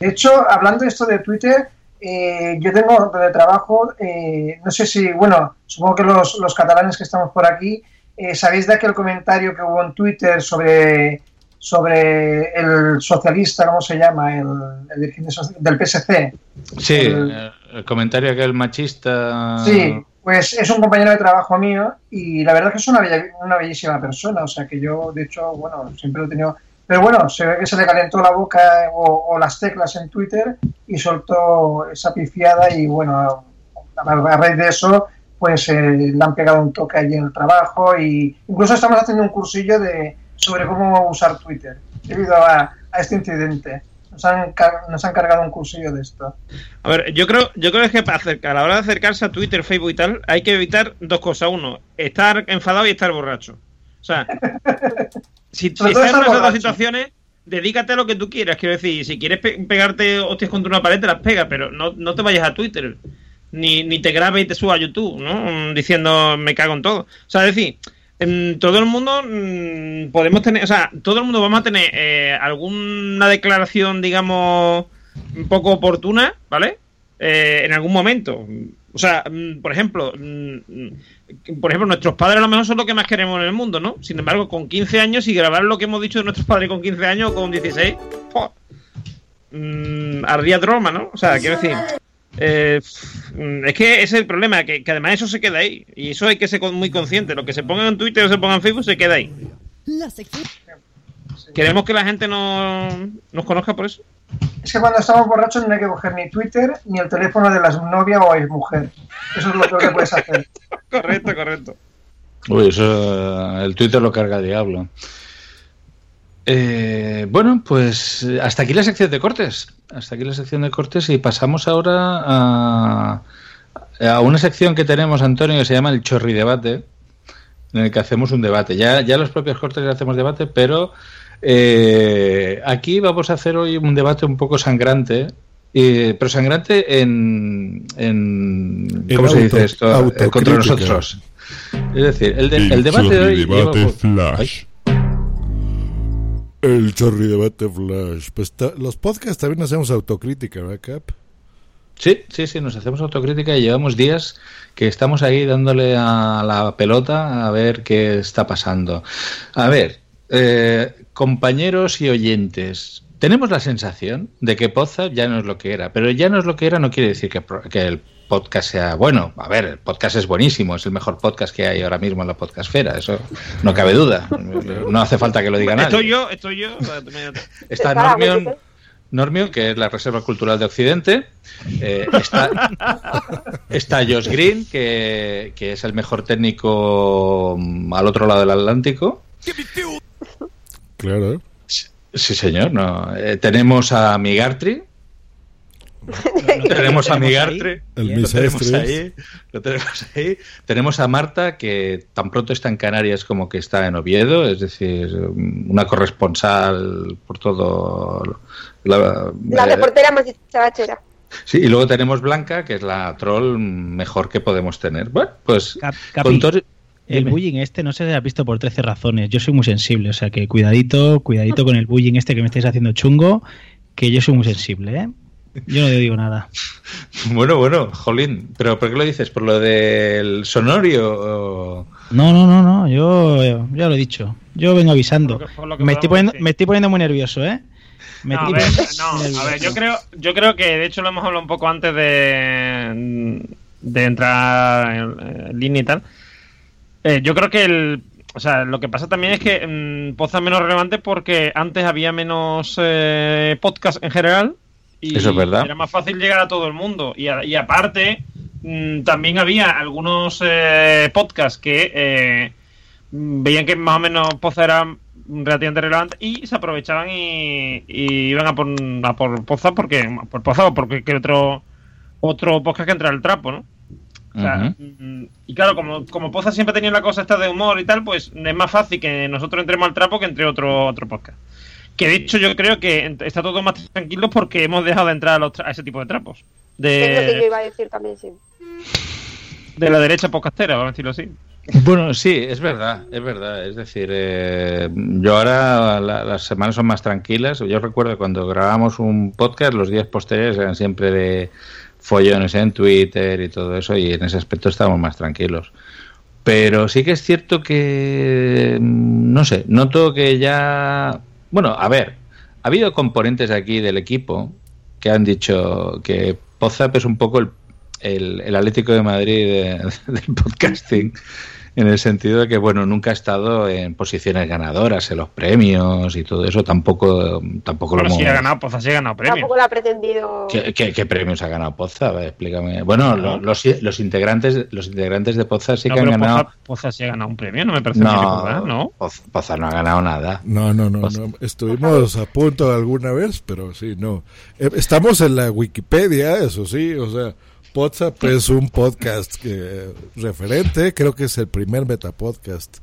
De hecho, hablando de esto de Twitter, eh, yo tengo de trabajo, eh, no sé si, bueno, supongo que los, los catalanes que estamos por aquí, eh, ¿sabéis de aquel comentario que hubo en Twitter sobre, sobre el socialista, ¿cómo se llama? El, el dirigente del PSC. Sí, El- el, comentario aquel machista. Sí, pues es un compañero de trabajo mío y la verdad que es una, bella- una bellísima persona, o sea que yo, de hecho, bueno, siempre lo he tenido... Pero bueno, se ve que se le calentó la boca o, o las teclas en Twitter y soltó esa pifiada y bueno, a, a raíz de eso, pues eh, le han pegado un toque allí en el trabajo y incluso estamos haciendo un cursillo de sobre cómo usar Twitter debido a, a este incidente. Nos han, nos han cargado un cursillo de esto. A ver, yo creo, yo creo que para acercar, a la hora de acercarse a Twitter, Facebook y tal, hay que evitar dos cosas. Uno, estar enfadado y estar borracho. O sea, (laughs) si, estás en esas borracho. situaciones, dedícate a lo que tú quieras. Quiero decir, si quieres pe- pegarte hostias contra una pared, te las pega, pero no, no te vayas a Twitter. Ni, ni te grabes y te subas a YouTube, ¿no? Mm, Diciendo, me cago en todo. O sea, es decir, en todo el mundo mm, podemos tener, o sea, todo el mundo vamos a tener eh, alguna declaración, digamos, un poco oportuna, ¿vale? Eh, en algún momento. O sea, mm, por ejemplo, mm, por ejemplo, nuestros padres a lo mejor son lo que más queremos en el mundo, ¿no? Sin embargo, con 15 años y grabar lo que hemos dicho de nuestros padres con 15 años o con 16, ¡fua! mm, ardía Roma, ¿no? O sea, quiero decir, eh, es que ese es el problema, que, que además eso se queda ahí. Y eso hay que ser muy consciente. Lo que se ponga en Twitter o se ponga en Facebook se queda ahí. ¿Queremos que la gente no, nos conozca por eso? Es que cuando estamos borrachos no hay que coger ni Twitter ni el teléfono de la novia o exmujer. Eso es lo peor que puedes hacer. (laughs) Correcto, correcto. Uy, eso, el Twitter lo carga el diablo. Eh, bueno, pues eh, hasta aquí la sección de cortes. Hasta aquí la sección de cortes y pasamos ahora a, a una sección que tenemos, Antonio, que se llama el Chorri Debate. en el que hacemos un debate. Ya, ya los propios cortes ya hacemos debate, pero eh, aquí vamos a hacer hoy un debate un poco sangrante, eh, pero sangrante en, en ¿cómo se dice esto? Eh, contra nosotros. Es decir, el, de- el debate de hoy Debate lleva- flash. El chorri debate flash. Pues los podcasts también hacemos autocrítica, ¿verdad, Cap? Sí, sí, sí, nos hacemos autocrítica y llevamos días que estamos ahí dándole a la pelota a ver qué está pasando. A ver, eh, compañeros y oyentes, tenemos la sensación de que Poza ya no es lo que era, pero ya no es lo que era no quiere decir que, pro- que el podcast sea bueno. A ver, el podcast es buenísimo, es el mejor podcast que hay ahora mismo en la podcastfera, eso no cabe duda. No hace falta que lo diga nadie. Estoy yo, estoy yo. (laughs) Está Normion, Normion, que es la Reserva Cultural de Occidente. Eh, está, (laughs) está Josh Green, que, que es el mejor técnico mm, al otro lado del Atlántico. Claro. Sí, señor. No. Eh, tenemos a Migartri. tenemos a Migartri. El lo tenemos ahí, lo tenemos ahí. Tenemos a Marta, que tan pronto está en Canarias como que está en Oviedo, es decir, una corresponsal por todo. La, La eh, reportera más dicharachera. Sí, y luego tenemos Blanca, que es la troll mejor que podemos tener. Bueno, pues Capi, con todo- El Dime. bullying este no se ha visto por 13 razones. Yo soy muy sensible, o sea que cuidadito, cuidadito con el bullying este que me estáis haciendo chungo, que yo soy muy sensible, ¿eh? Yo no digo nada. (laughs) Bueno, bueno, Jolín, pero ¿por qué lo dices? ¿Por lo del sonorio? o- No, no, no, no, yo ya lo he dicho. Yo vengo avisando. por lo que Me estoy, poniendo, me estoy poniendo muy nervioso, ¿eh? Me No, a ver, no, a ver, yo creo, yo creo que de hecho lo hemos hablado un poco antes de, de entrar en, en línea y tal. Eh, yo creo que el, o sea, lo que pasa también es que mm, Poza es menos relevante porque antes había menos eh, podcast en general y Eso es verdad. era más fácil llegar a todo el mundo y, a- y aparte mm, también había algunos eh, podcasts que eh, veían que más o menos Poza era relativamente relevante y se aprovechaban y, y iban a por, a por Poza porque por Poza o porque que otro otro podcast que entra al trapo, ¿no? O sea, mm, y claro, como, como Poza siempre tenía la cosa esta de humor y tal, pues es más fácil que nosotros entremos al trapo que entre otro, otro podcast. Que de hecho yo creo que está todo más tranquilo porque hemos dejado de entrar a, los tra- a ese tipo de trapos. Es lo que yo De, iba a decir también, sí. de la derecha podcastera, vamos a decirlo así. Bueno, sí, es verdad, es verdad. Es decir, eh, yo ahora la- las semanas son más tranquilas. Yo recuerdo cuando grabábamos un podcast, los días posteriores eran siempre de follones en Twitter y todo eso, y en ese aspecto estábamos más tranquilos. Pero sí que es cierto que, mm, no sé, noto que ya... Bueno, a ver, ha habido componentes aquí del equipo que han dicho que Pozap es un poco el, el- Atlético de Madrid de- (laughs) del podcasting, en el sentido de que, bueno, nunca ha estado en posiciones ganadoras en los premios y todo eso, tampoco, tampoco lo hemos... ha ganado, Poza sí ha ganado premio. Tampoco la ha pretendido. ¿Qué, qué- qué premios ha ganado Poza? A ver, explícame. Bueno, lo- los, los integrantes los integrantes de Poza sí No, que han ganado... Poza, Poza sí ha ganado un premio, no me parece recordar, ¿no? Poz- Poza no ha ganado nada. No, no, no, no. Estuvimos a punto alguna vez, pero sí, no. Eh, Estamos en la Wikipedia, eso sí, o sea, WhatsApp es un podcast que, referente, creo que es el primer metapodcast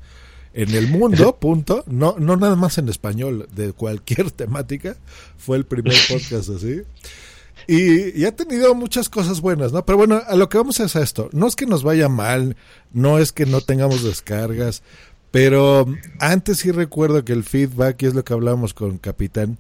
en el mundo, (laughs) punto. No, no nada más en español, de cualquier (laughs) temática. Fue el primer podcast así. Y, y ha tenido muchas cosas buenas, ¿no? Pero bueno, a lo que vamos es a esto. No es que nos vaya mal, no es que no tengamos descargas, pero antes sí recuerdo que el feedback, y es lo que hablábamos con Capitán,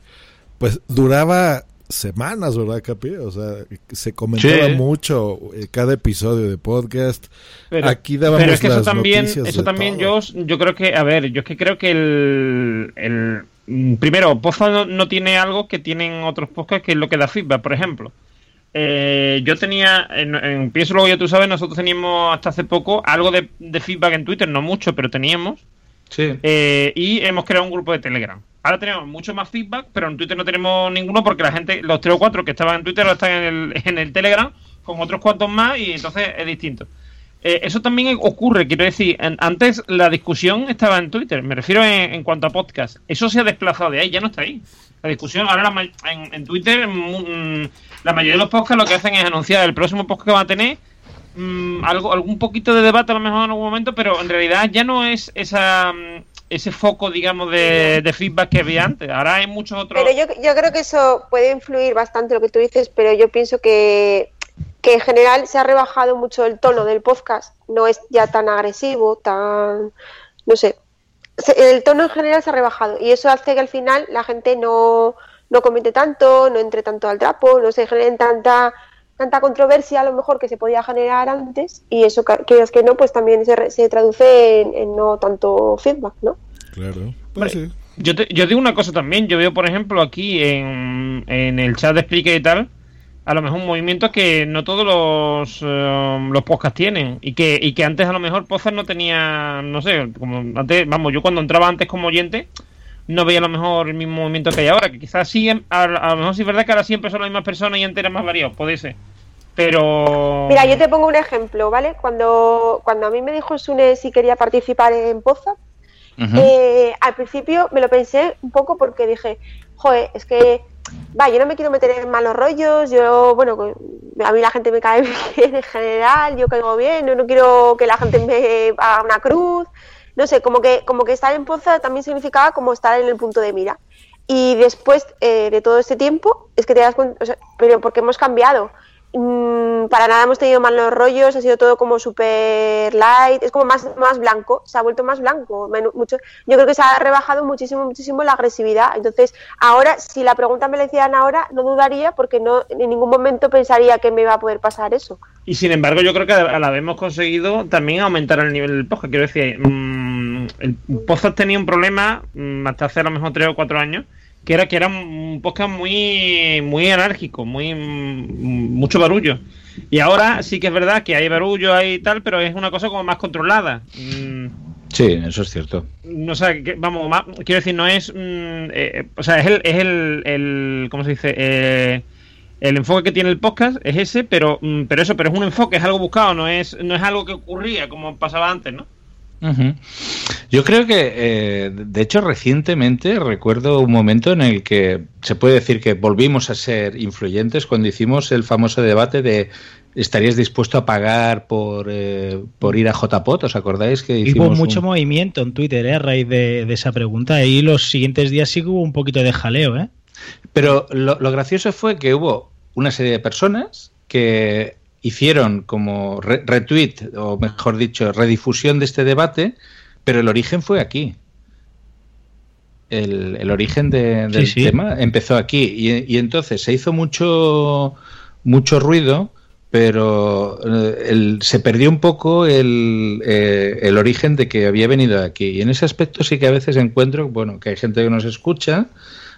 pues duraba semanas, ¿verdad, Capi? O sea, se comentaba Sí. mucho eh, cada episodio de podcast. Pero, Aquí dábamos pero es que eso las también, noticias eso también todo. yo, yo creo que, a ver, yo es que creo que el, el mm, primero, Poza no, no tiene algo que tienen otros podcasts que es lo que da feedback, por ejemplo. Eh, yo tenía, en, en Pienso Luego Ya Tú Sabes, nosotros teníamos hasta hace poco algo de, de feedback en Twitter, no mucho, pero teníamos. Sí. Eh, y hemos creado un grupo de Telegram. Ahora tenemos mucho más feedback, pero en Twitter no tenemos ninguno porque la gente, los tres o cuatro que estaban en Twitter ahora están en el, (laughs) en el Telegram con otros cuantos más y entonces es distinto. Eh, eso también ocurre, quiero decir, en- antes la discusión estaba en Twitter, me refiero en, en cuanto a podcast. Eso se ha desplazado de ahí, ya no está ahí. La discusión, ahora la en, en Twitter, mm, la mayoría de los podcasts lo que hacen es anunciar el próximo podcast que van a tener mm, algo, algún poquito de debate a lo mejor en algún momento, pero en realidad ya no es esa mm, ese foco, digamos, de, de feedback que había antes. Ahora hay muchos otros... Pero yo, yo creo que eso puede influir bastante lo que tú dices, pero yo pienso que, que en general se ha rebajado mucho el tono del podcast. No es ya tan agresivo, tan... no sé. El tono en general se ha rebajado y eso hace que al final la gente no, no comente tanto, no entre tanto al trapo, no se generen tanta tanta controversia a lo mejor que se podía generar antes y eso que quieras que no pues también se, re- se traduce en, en no tanto feedback no Claro. Pues sí. Yo, te- yo digo una cosa también, yo veo por ejemplo aquí en, en el chat de Explique y tal, a lo mejor un movimiento que no todos los, eh, los podcasts tienen y que, y que antes a lo mejor podcast no tenía, no sé, como antes, vamos, yo cuando entraba antes como oyente no veía a lo mejor el mismo movimiento que hay ahora, que quizás sí, a, a lo mejor sí es verdad que ahora siempre son las mismas personas y antes eran más variados, puede ser. Pero... Mira, yo te pongo un ejemplo, ¿vale? Cuando, cuando a mí me dijo Sune si quería participar en Poza, eh, al principio me lo pensé un poco porque dije, joder, es que, va, yo no me quiero meter en malos rollos, yo, bueno, a mí la gente me cae (laughs) bien en general, yo caigo bien, no, no quiero que la gente me haga una cruz, no sé, como que, como que estar en Poza también significaba como estar en el punto de mira. Y después eh, de todo este tiempo, es que te das cuenta, o sea, pero porque hemos cambiado. Mm, para nada hemos tenido malos rollos, ha sido todo como super light, es como más, más blanco, se ha vuelto más blanco. mucho, yo creo que se ha rebajado muchísimo, muchísimo la agresividad. Entonces, ahora, si la pregunta me la hicieran ahora, no dudaría porque no en ningún momento pensaría que me iba a poder pasar eso. Y sin embargo, yo creo que a la hemos conseguido también aumentar el nivel del podcast. Quiero decir, mm, el podcast tenía un problema mm, hasta hace a lo mejor tres o cuatro años, que era que era un podcast muy, muy enérgico, muy mm, mucho barullo. Y ahora sí que es verdad que hay barullo, hay tal, pero es una cosa como más controlada. Mm, Sí, eso es cierto. no sé, que- vamos, ma- quiero decir, no es. mm, eh, o sea, es el. Es el, el ¿Cómo se dice? Eh, el enfoque que tiene el podcast es ese, pero, mm, pero eso, pero es un enfoque, es algo buscado, no es, no es algo que ocurría como pasaba antes, ¿no? Yo creo que, eh, de hecho, recientemente recuerdo un momento en el que se puede decir que volvimos a ser influyentes cuando hicimos el famoso debate de ¿estarías dispuesto a pagar por, eh, por ir a JPOT? ¿Os acordáis que Hubo hicimos mucho un- movimiento en Twitter ¿eh? a raíz de, de esa pregunta y los siguientes días sí que hubo un poquito de jaleo, ¿eh? Pero lo, lo gracioso fue que hubo una serie de personas que hicieron como re- retweet, o mejor dicho, redifusión de este debate, pero el origen fue aquí. El, el origen de- del sí. tema empezó aquí. Y, y entonces se hizo mucho, mucho ruido, pero eh, el- se perdió un poco el, eh, el origen de que había venido aquí. Y en ese aspecto sí que a veces encuentro bueno, que hay gente que nos escucha,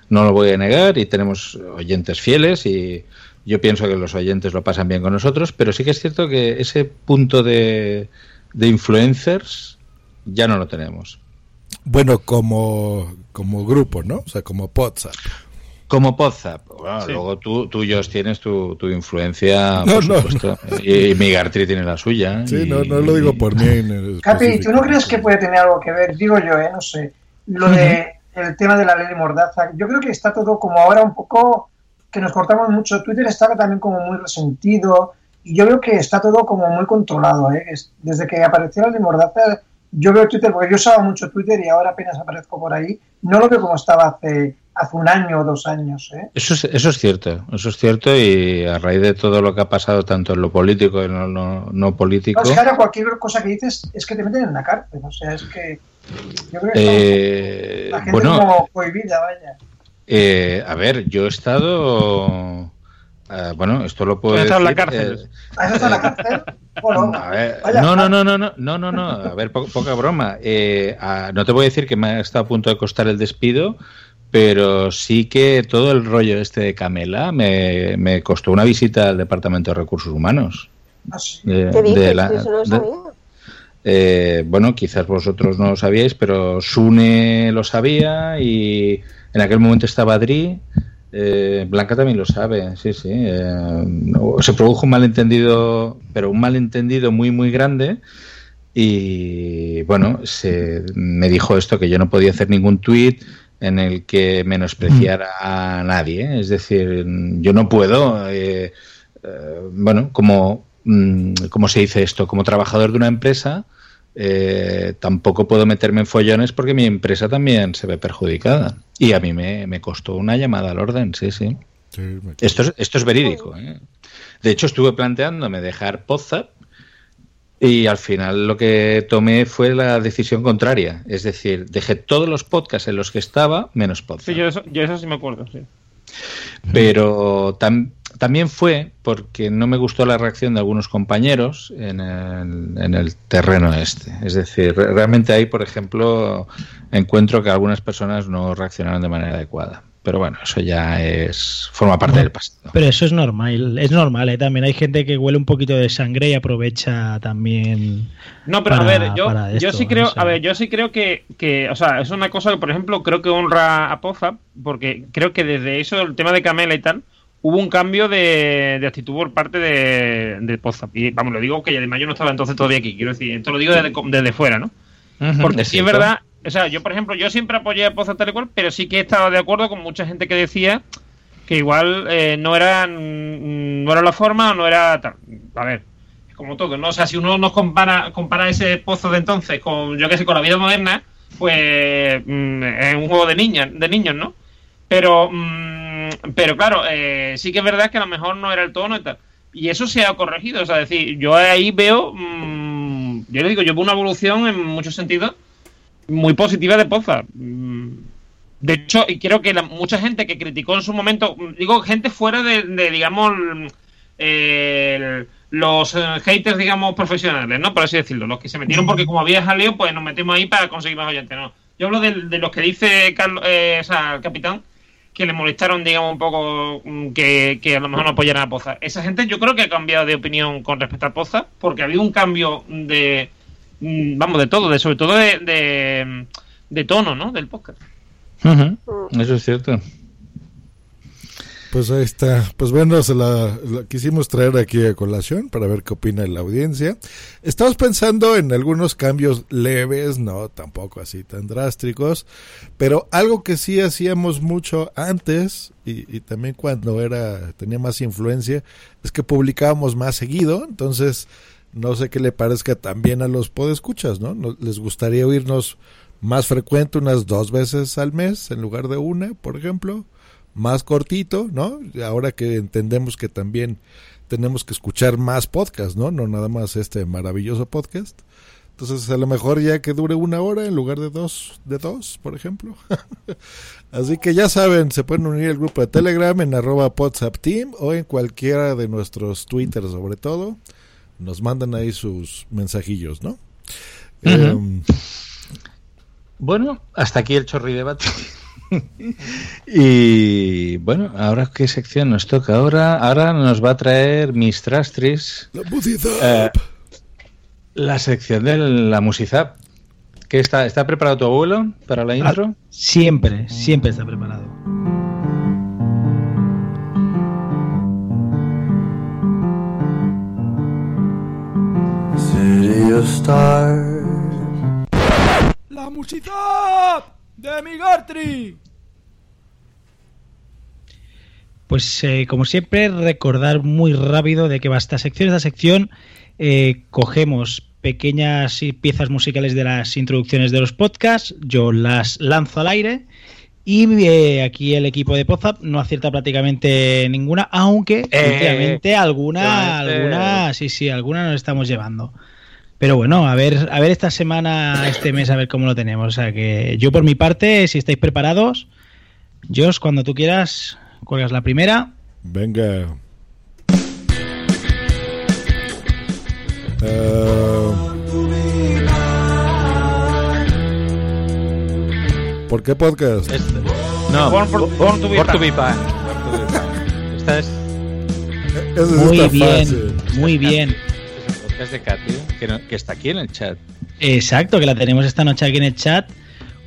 no lo voy a negar, y tenemos oyentes fieles y yo pienso que los oyentes lo pasan bien con nosotros, pero sí que es cierto que ese punto de, de influencers ya no lo tenemos. Bueno, como, como grupo, ¿no? O sea, como WhatsApp. Como Podzap. Bueno, Sí. Luego tú, tú, Josh, tienes tu, tu influencia, No, por no, supuesto. Y, y Migartri tiene la suya. Sí, y- no, no lo digo por mí. en el Capi, ¿tú no crees que puede tener algo que ver? Digo yo, ¿eh? No sé. Lo de el tema de la ley de Mordaza. Yo creo que está todo como ahora un poco que nos cortamos mucho. Twitter estaba también como muy resentido y yo veo que está todo como muy controlado, ¿eh? Es- Desde que apareció la ley de Mordaza, yo veo Twitter, porque yo usaba mucho Twitter y ahora apenas aparezco por ahí. No lo veo como estaba hace, hace un año o dos años, ¿eh? Eso es, eso es cierto, eso es cierto y a raíz de todo lo que ha pasado tanto en lo político y en lo no, no político, No, es que ahora cualquier cosa que dices es que te meten en la cárcel. O sea, es que yo creo que eh, la gente bueno, como prohibida, vaya. Eh, a ver, yo he estado, eh, bueno, esto lo puedo ¿Has estado en la cárcel? eh, ¿Has estado en la cárcel? Bueno, (laughs) a ver, vaya, no, no, no, no, no, no, no, no, a ver, po- poca broma. Eh, ah, no te voy a decir que me ha estado a punto de costar el despido, pero sí que todo el rollo este de Camela me, me costó una visita al Departamento de Recursos Humanos. Ah. De- ¿Qué de dices? la- Eso no lo de- sabía. eh, bueno, quizás vosotros no lo sabíais, pero Sune lo sabía y en aquel momento estaba Adri. eh, Blanca también lo sabe, sí, sí. eh, no- se produjo un malentendido, pero un malentendido muy, muy grande. Y bueno, se, me dijo esto, que yo no podía hacer ningún tuit en el que menospreciara a nadie. Es decir, yo no puedo, eh, eh, bueno, como mm, ¿cómo se dice esto? Como trabajador de una empresa, eh, tampoco puedo meterme en follones porque mi empresa también se ve perjudicada. Y a mí me, me costó una llamada al orden, sí, sí. esto, es, esto es verídico. ¿eh? De hecho, estuve planteándome dejar Podzap y al final lo que tomé fue la decisión contraria. Es decir, dejé todos los podcasts en los que estaba, menos Podzap. Sí, yo eso, yo eso sí me acuerdo, sí. Pero también fue porque no me gustó la reacción de algunos compañeros en el, en el terreno este. Es decir, re- realmente ahí, por ejemplo, encuentro que algunas personas no reaccionaron de manera adecuada. Pero bueno, eso ya es forma parte del pasado. Pero eso es normal, es normal, ¿eh? También hay gente que huele un poquito de sangre y aprovecha también. No, pero para- a ver, yo, yo sí creo, o sea. a ver, yo sí creo que, que, o sea, es una cosa que, por ejemplo, creo que honra a Poza, porque creo que desde eso, el tema de Camela y tal, hubo un cambio de, de actitud por parte de, de Poza. Y vamos, lo digo que además yo no estaba entonces todavía aquí, quiero decir, esto lo digo desde, desde fuera, ¿no? Porque es sí es verdad, o sea, yo por ejemplo, yo siempre apoyé a Poza tal y cual, pero sí que he estado de acuerdo con mucha gente que decía que igual eh, no era mm, no era la forma o no era tal. A ver, es como todo, ¿no? O sea, si uno nos compara, compara ese pozo de entonces con, yo qué sé, con la vida moderna, pues mm, es un juego de niños, de niños, ¿no? Pero, mm, pero claro, eh, sí que es verdad que a lo mejor no era el tono y tal. Y eso se ha corregido, o sea, es decir, yo ahí veo, mm, yo le digo, yo veo una evolución en muchos sentidos muy positiva de Poza. Mm, De hecho, y creo que la- mucha gente que criticó en su momento, mm, digo, gente fuera de, digamos, mm, eh, los eh, haters, digamos, profesionales, ¿no? Por así decirlo, los que se metieron porque como había jaleo, pues nos metemos ahí para conseguir más oyentes, ¿no? Yo hablo de, de los que dice Carlos, eh, o sea, el capitán, que le molestaron, digamos, un poco mm, que, que a lo mejor no apoyaran a Poza. Esa gente yo creo que ha cambiado de opinión con respecto a Poza, porque ha habido un cambio de, mm, vamos, de todo, de sobre todo de, de, de tono, ¿no? Del podcast. Eso es cierto. Pues ahí está. Pues bueno, se la, quisimos traer aquí a colación para ver qué opina la audiencia. Estamos pensando en algunos cambios leves, no tampoco así tan drásticos, pero algo que sí hacíamos mucho antes y, también cuando era tenía más influencia es que publicábamos más seguido. Entonces, no sé qué le parezca también a los podescuchas. ¿no? ¿Les gustaría oírnos más frecuente, unas dos veces al mes en lugar de una, por ejemplo? Más cortito, ¿no? Ahora que entendemos que también tenemos que escuchar más podcasts, ¿no? No nada más este maravilloso podcast. Entonces, a lo mejor ya que dure una hora en lugar de dos, de dos, por ejemplo. (laughs) Así que ya saben, se pueden unir al grupo de Telegram en arroba Team o en cualquiera de nuestros Twitter sobre todo. Nos mandan ahí sus mensajillos, ¿no? Em, Bueno, hasta aquí el chorri debate. (laughs) y bueno, ahora qué sección nos toca ahora. Ahora nos va a traer Miss Trastris. La musizap. eh, la sección de la musizap. ¿Qué está, ¿Está preparado tu abuelo para la intro? Ah, Siempre, siempre está preparado. City of Stars. La musizap de Migartri. Pues eh, como siempre, recordar muy rápido de qué va esta sección. Esta sección eh, cogemos pequeñas piezas musicales de las introducciones de los podcasts, yo las lanzo al aire y eh, aquí el equipo de Pozap no acierta prácticamente ninguna, aunque últimamente alguna, alguna, sí, sí, alguna nos estamos llevando. Pero bueno, a ver, a ver esta semana, este mes, a ver cómo lo tenemos. O sea que yo por mi parte, si estáis preparados, Josh, cuando tú quieras, cuelgas la primera. Venga. Eh, ¿Por qué podcast? No, Born for- Born to be to be. Esta es Muy bien, fácil. muy bien. Podcast de Katy, que, no- que está aquí en el chat. Exacto, que la tenemos esta noche aquí en el chat.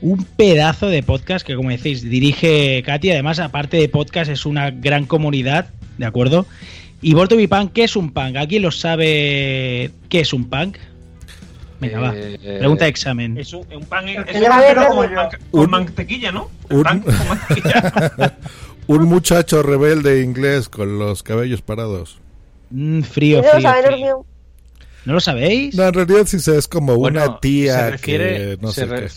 Un pedazo de podcast que, como decís, dirige Katy. Además, aparte de podcast, es una gran comunidad, ¿de acuerdo? Y Volto Be Punk, ¿qué es un punk? ¿Alguien lo sabe qué es un punk? Venga, va. Eh, Pregunta de examen. Es un, un pan, es un pan con Un- mantequilla, ¿no? un- Pan con mantequilla. (laughs) Un muchacho rebelde inglés con los cabellos parados. Mm, frío, ¿No lo frío, frío. ¿No lo sabéis? No, en realidad sí se- es como Bueno, una tía se refiere- que no se sé re- qué.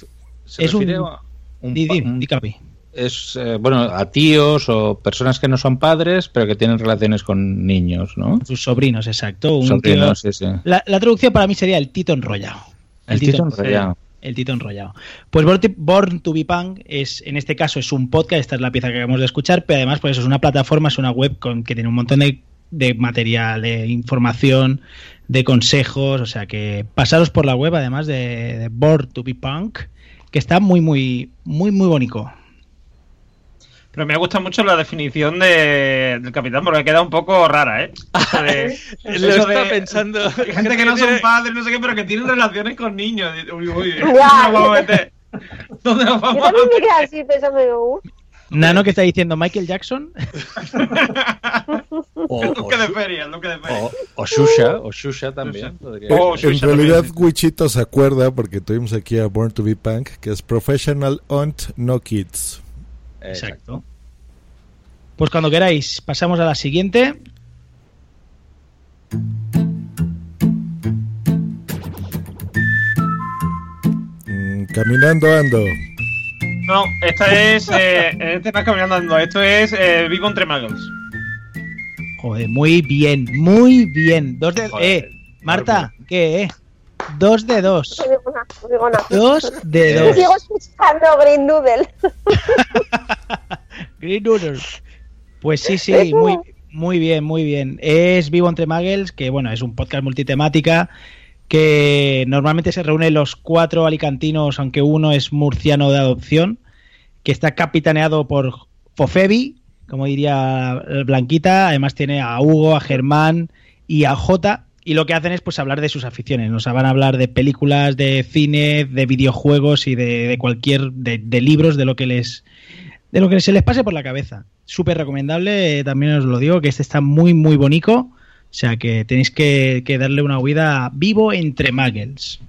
se Es un- a un un- Capi. es eh, bueno a tíos o personas que no son padres pero que tienen relaciones con niños, ¿no? Sus sobrinos, exacto. Un Sobrinos, tío- sí, sí. La, la traducción para mí sería el tito enrollado. El tito enrollado. El tito enrollado. Pues Born to, Born to be Punk es, en este caso, es un podcast, esta es la pieza que acabamos de escuchar, pero además, pues eso es una plataforma, es una web con que tiene un montón de, de material, de información, de consejos, o sea que pasaros por la web, además de, de Born to be Punk, que está muy, muy, muy, muy bonito. Pero me gusta mucho la definición de, del capitán porque queda un poco rara, ¿eh? De- (laughs) Lo eso está de- pensando. Gente que no son padres, no sé qué, pero que tienen relaciones con niños. Uy, uy, (laughs) ¿dónde nos vamos a meter? ¿Dónde nos Yo vamos a también me meter? quedé así pensando, digo, uh, Nano que está diciendo Michael Jackson. (laughs) O, El duque de feria, de feria. o, o Shusha, o Shusha también. Oh. En Shusha realidad, también. Wichito se acuerda porque tuvimos aquí a Born to be Punk, que es Professional Aunt No Kids. Exacto. Pues cuando queráis, pasamos a la siguiente. Mm, caminando ando. No, esta es. Eh, este no es caminando esto es eh, Vivo entre Muggles. Joder, muy bien, muy bien. Dos de. Joder, eh, Marta, ¿qué? eh? Dos de dos. no digo nada, no digo nada. Dos de dos. sigo escuchando Green Doodle. (laughs) Green Noodles. Pues sí, sí, muy, muy bien, muy bien. Es Vivo entre Muggles, que bueno, es un podcast multitemática que normalmente se reúnen los cuatro alicantinos, aunque uno es murciano de adopción, que está capitaneado por Fofebi, como diría Blanquita, además tiene a Hugo, a Germán y a Jota, y lo que hacen es pues hablar de sus aficiones, nos van a hablar de películas, de cine, de videojuegos y de, cualquier, de, de libros, de lo que les de lo que se les pase por la cabeza. Súper recomendable, eh, también os lo digo, que este está muy, muy bonito. O sea que tenéis que, que darle una huida vivo entre muggles.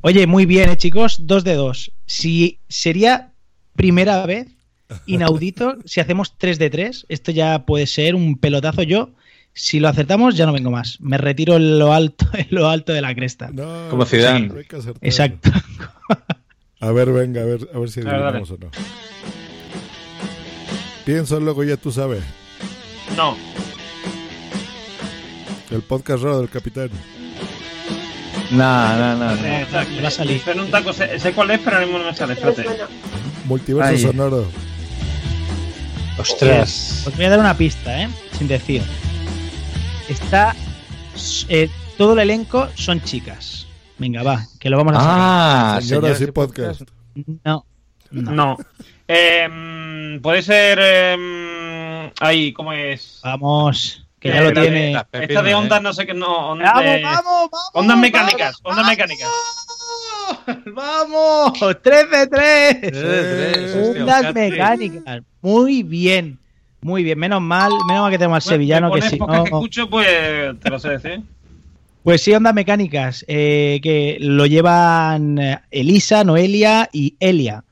Oye, muy bien, eh, chicos, dos de dos. Si sería primera vez, inaudito, (laughs) si hacemos tres de tres, esto ya puede ser un pelotazo. Yo, si lo acertamos, ya no vengo más. Me retiro en lo alto, (laughs) en lo alto de la cresta. No, Como Zidane. acertar. Exacto. A ver, venga, a ver, a ver si adivinamos o no. Pienso, luego ya tú sabes. No, El podcast raro del capitán. No, no, no. no. está- va a salir. Espera un taco, sé, sé cuál es, pero ahora mismo no me sale. Espérate. Multiverso Ay. sonoro. Ostras. Os voy a dar una pista, ¿eh? Sin decir. Está. eh, todo el elenco son chicas. Venga, va, que lo vamos a sacar. Ah, Señoras señoras y podcast. No. No. No. Eh, mm, puede ser. Eh, ahí, ¿cómo es? Vamos, que ya lo tiene. de- Esta de eh. ondas, no sé qué. No, on- ¡Vamos, vamos, vamos! Ondas mecánicas, ondas mecánicas. ¡Vamos! ¡3 de 3! Tres de tres, hostia, Ondas un hat-trick. mecánicas. Muy bien. Muy bien. Menos mal, menos mal que tenemos al Bueno, sevillano que sí. no- que escucho, pues te lo sé decir. Pues sí, ondas mecánicas, eh, que lo llevan eh, Elisa, Noelia y Elia.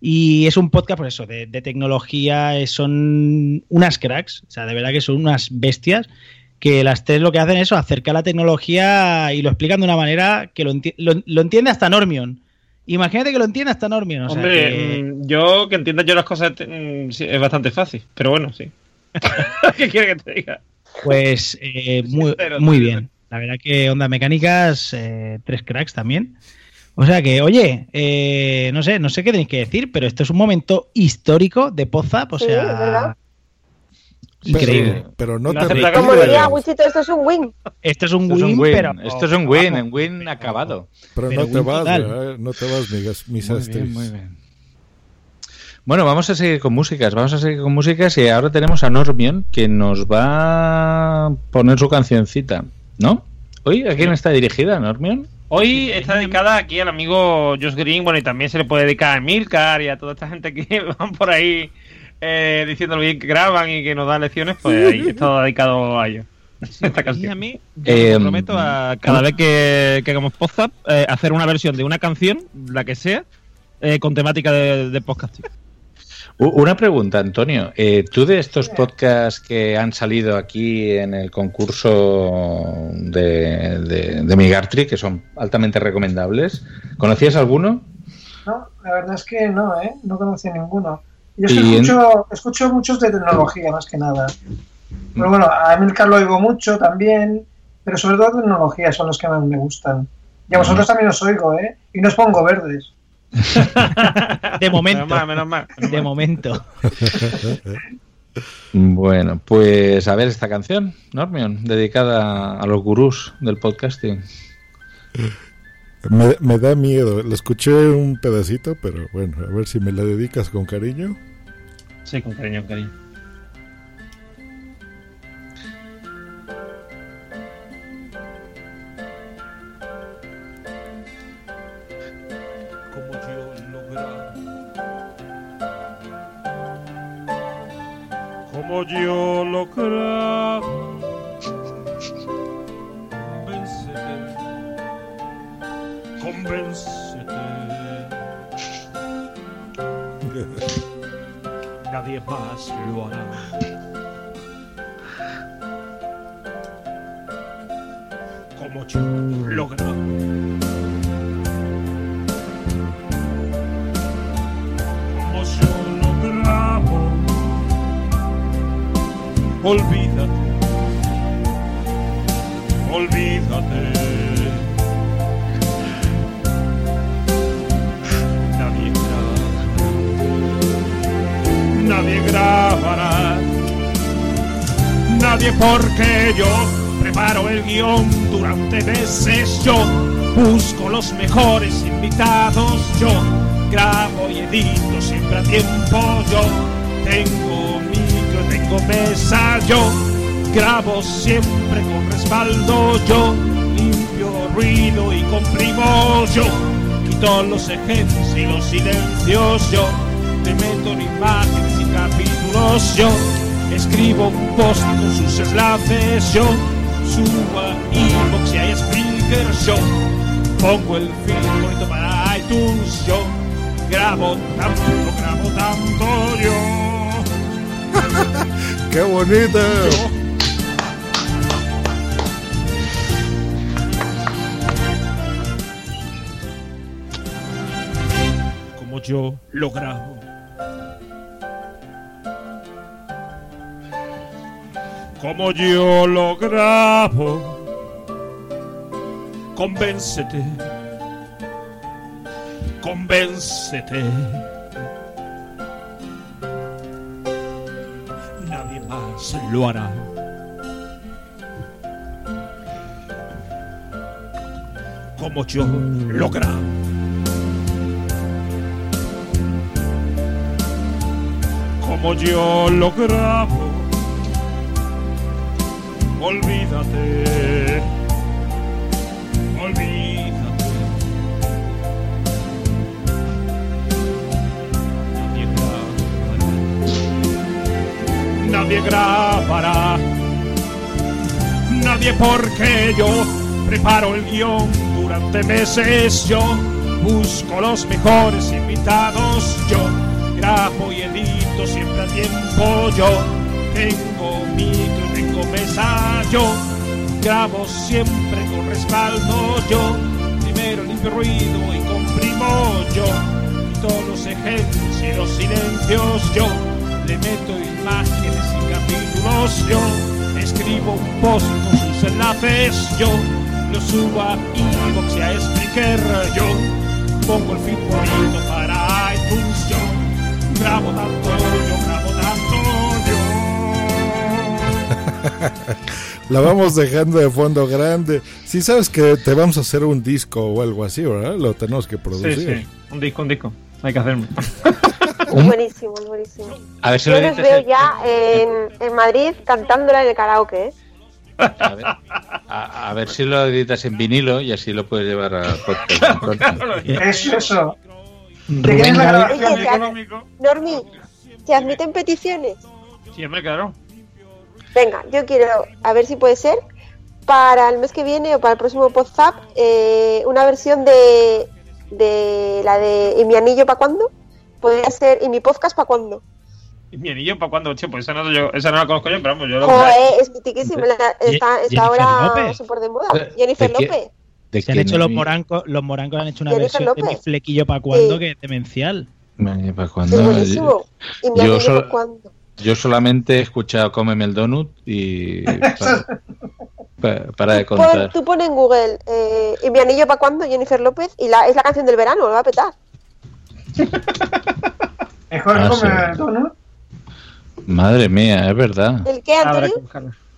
Y es un podcast, por eso, de, de tecnología, eh, son unas cracks, o sea, de verdad que son unas bestias, que las tres lo que hacen es eso, acercar la tecnología y lo explican de una manera que lo, enti- lo- lo entiende hasta Normion. Imagínate que lo entiende hasta Normion. O sea, Hombre, que- mm, yo que entienda yo las cosas mm, es bastante fácil, pero bueno, sí. (laughs) ¿Qué quiere que te diga? Pues eh, muy, bien. La verdad que Ondas Mecánicas, eh, tres cracks también. O sea que, oye, eh, no sé, no sé qué tenéis que decir, pero esto es un momento histórico de Pozap, o Sí, sea, verdad. increíble. Pero, pero no No te acepta Como retires. diría Wichito, esto es un win. Esto es un Esto es win, un win, pero esto es un win, vamos, un win acabado. Pero, Pero no te vas, no te vas, mis, mis Muy Astris. bien, muy bien. Bueno, vamos a seguir con músicas, vamos a seguir con músicas y ahora tenemos a Normion que nos va a poner su cancioncita, ¿no? Hoy, ¿a quién está dirigida, Normion? Hoy está dedicada aquí al amigo Josh Green, bueno, y también se le puede dedicar a Milcar y a toda esta gente que (laughs) van por ahí eh, diciendo lo bien que graban y que nos dan lecciones, pues ahí (laughs) está dedicado a ellos. (laughs) Esta Y a mí, yo Eh, me comprometo a cada vez que, que hagamos podcast, eh, hacer una versión de una canción, la que sea, eh, con temática de, de podcasting. Una pregunta, Antonio. Eh, ¿Tú de estos podcasts que han salido aquí en el concurso de, de, de Migartri, que son altamente recomendables, ¿conocías alguno? No, la verdad es que no, ¿eh? No conocía ninguno. Yo es que en- escucho, escucho muchos de tecnología, más que nada. Pero bueno, a Emilcar lo oigo mucho también, pero sobre todo tecnología son los que más me gustan. Y a vosotros también os oigo, ¿eh? Y no os pongo verdes. (laughs) De momento. Menos mal, menos mal. De momento. Bueno, pues a ver esta canción, Normion, dedicada a los gurús del podcasting. Me, me da miedo. La escuché un pedacito, pero bueno, a ver si me la dedicas con cariño. Sí, con cariño, cariño. Como yo lograr convéncete. Convéncete. (laughs) Nadie más lo hará. Como yo lograr Olvídate, olvídate. Nadie grabará, nadie grabará, nadie porque yo preparo el guion durante meses. Yo busco los mejores invitados. Yo grabo y edito siempre a tiempo. Yo tengo tengo mesa. Yo grabo siempre con respaldo. Yo limpio ruido y comprimo. Yo quito los ejemplos y los silencios. Yo te meto en imágenes y capítulos. Yo escribo un post con sus enlaces. Yo subo a iVoox y a Spreaker. Yo pongo el bonito para iTunes. Yo grabo tanto, grabo tanto. Yo. (laughs) ¡Qué bonita! como yo lo grabo. Como yo lo grabo. Convéncete. Convéncete. Más lo hará. Como yo lo grabo. como yo lo olvídate. Nadie grabará, nadie porque yo preparo el guion durante meses. Yo busco los mejores invitados. Yo grabo y edito siempre a tiempo. Yo tengo micro, tengo mesa. Yo grabo siempre con respaldo. Yo primero limpio ruido y comprimo. Yo quito los ejemplos y los silencios. Yo le meto imágenes y capítulos. Yo escribo un post con sus enlaces. Yo lo subo a iVoox y a Spreaker. Yo pongo el feed bonito para iTunes. Yo grabo tanto, yo grabo tanto, (laughs) La vamos dejando de fondo grande. Si sabes que te vamos a hacer un disco o algo así, ¿verdad? Lo tenemos que yo. producir. Sí, sí. Un disco, un disco. Hay que hacerlo. (laughs) Es buenísimo, es buenísimo. A ver si Yo lo los veo en- ya en, en Madrid cantándola en el karaoke, ¿eh? A ver, a- a ver si lo editas en vinilo y así lo puedes llevar al podcast. (laughs) Eso, eso. ¿De Rubén quién es la grabación? Oye, Normi, ¿se admiten peticiones? Siempre, claro. Venga, yo quiero, a ver si puede ser, para el mes que viene o para el próximo WhatsApp, eh, una versión de, de la de ¿Y mi anillo para cuándo? Podría ser ¿Y mi podcast para cuándo? ¿Y mi anillo para cuándo? Che, pues esa no, yo, esa no la conozco yo, pero vamos, yo lo Joder, es mitiquísima. Está, está ahora súper de moda. Jennifer. López. ¿De Se han hecho los morancos, los morancos han hecho una Jennifer versión de mi flequillo para cuando Sí. que es demencial. Me- ¿para Es cuándo? buenísimo. Y mi Yo para cuándo. Solamente he escuchado Cómeme el Donut y. Para, pa- para de Pon- contar. tú pones en Google eh, ¿y mi anillo para cuándo? Jennifer López y la, es la canción del verano, lo va a petar. Mejor Ah, que sí. comer el donut. Madre mía, es verdad. ¿El qué?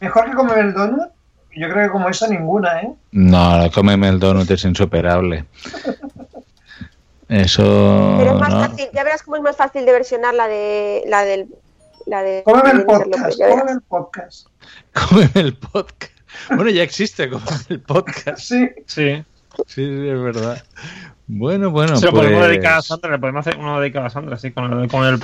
Mejor que comer el donut. Yo creo que como esa ninguna, ¿eh? No, Cómeme el Donut es insuperable. Eso. Pero es más no. fácil, ya verás cómo es más fácil de versionar la de la del la de Cómeme el podcast. Cómeme el podcast. Cómeme el podcast. Bueno, ya existe Cómeme el podcast. Sí. Sí. Sí, sí, es verdad. Bueno, bueno, Se lo pues... podemos dedicar a Sandra, le podemos hacer uno dedicado a Sandra, sí, con el, con el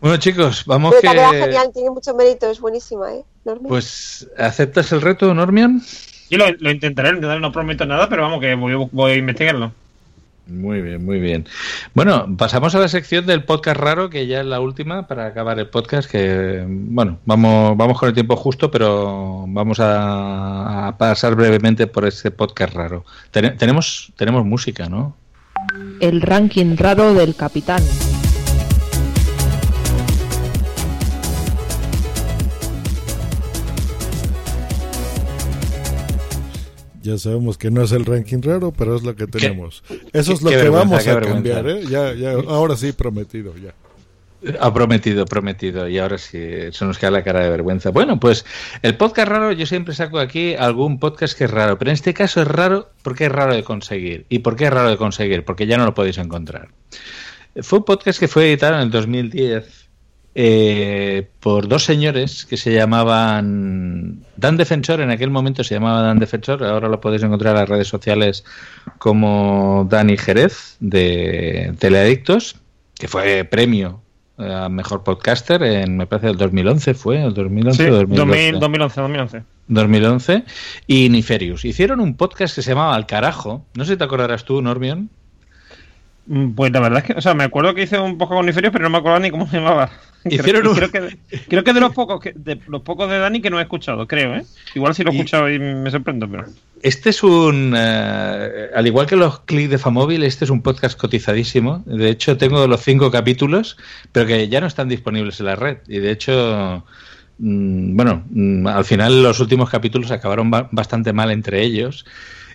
Bueno, chicos, vamos Pero que... genial, tiene mucho mérito, es buenísima, ¿eh? Normi. Pues, ¿aceptas el reto, Normion? Yo lo, lo intentaré, lo intentaré, no prometo nada, pero vamos, que voy, voy a investigarlo. Muy bien, muy bien. Bueno, pasamos a la sección del podcast raro, que ya es la última para acabar el podcast, que, bueno, vamos, vamos con el tiempo justo, pero vamos a, pasar brevemente por este podcast raro. Tene- tenemos, tenemos música, ¿no? El ranking raro del capitán. Ya sabemos que no es el ranking raro, pero es lo que tenemos. Eso es lo que vamos a cambiar, ¿eh? Ya, ya, ahora sí, prometido, ya. Ha prometido, prometido. Y ahora sí, se nos queda la cara de vergüenza. Bueno, pues el podcast raro, yo siempre saco aquí algún podcast que es raro, pero en este caso es raro porque es raro de conseguir. ¿Y por qué es raro de conseguir? Porque ya no lo podéis encontrar. Fue un podcast que fue editado en el 2010 eh, por dos señores que se llamaban Dan Defensor, en aquel momento se llamaba Dan Defensor, ahora lo podéis encontrar en las redes sociales como Dani Jerez de Teleadictos, que fue premio a mejor podcaster en, me parece, el 2011 fue, el 2011 Sí, o 2012. 2000, 2011, 2011. 2011 y Niferius. Hicieron un podcast que se llamaba Al Carajo. No sé si te acordarás tú, Normion. Mm, Pues la verdad es que, o sea, me acuerdo que hice un poco con Niferios, pero no me acuerdo ni cómo se llamaba. (laughs) Hicieron creo, un- creo que, creo que de los pocos que, de los pocos de Dani que no he escuchado, creo, ¿eh? Igual sí lo he escuchado y me sorprendo, pero. Este es un, eh, al igual que los clics de Famóvil, este es un podcast cotizadísimo. De hecho, tengo los cinco capítulos, pero que ya no están disponibles en la red. Y de hecho, mm, bueno, mm, al final los últimos capítulos acabaron ba- bastante mal entre ellos.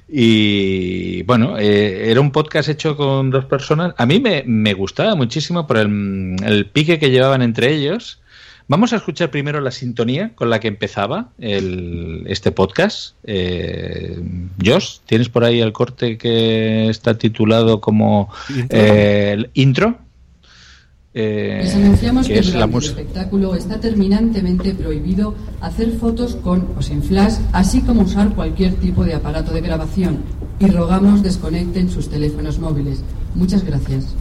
Y bueno, eh, era un podcast hecho con dos personas. A mí me, me gustaba muchísimo por el, el pique que llevaban entre ellos. Vamos a escuchar primero la sintonía con la que empezaba el, este podcast. Eh, Josh, ¿tienes por ahí el corte que está titulado como eh, el intro? Eh, Les anunciamos que que es la durante el espectáculo está terminantemente prohibido hacer fotos con o sin flash, así como usar cualquier tipo de aparato de grabación. Y rogamos desconecten sus teléfonos móviles. Muchas gracias.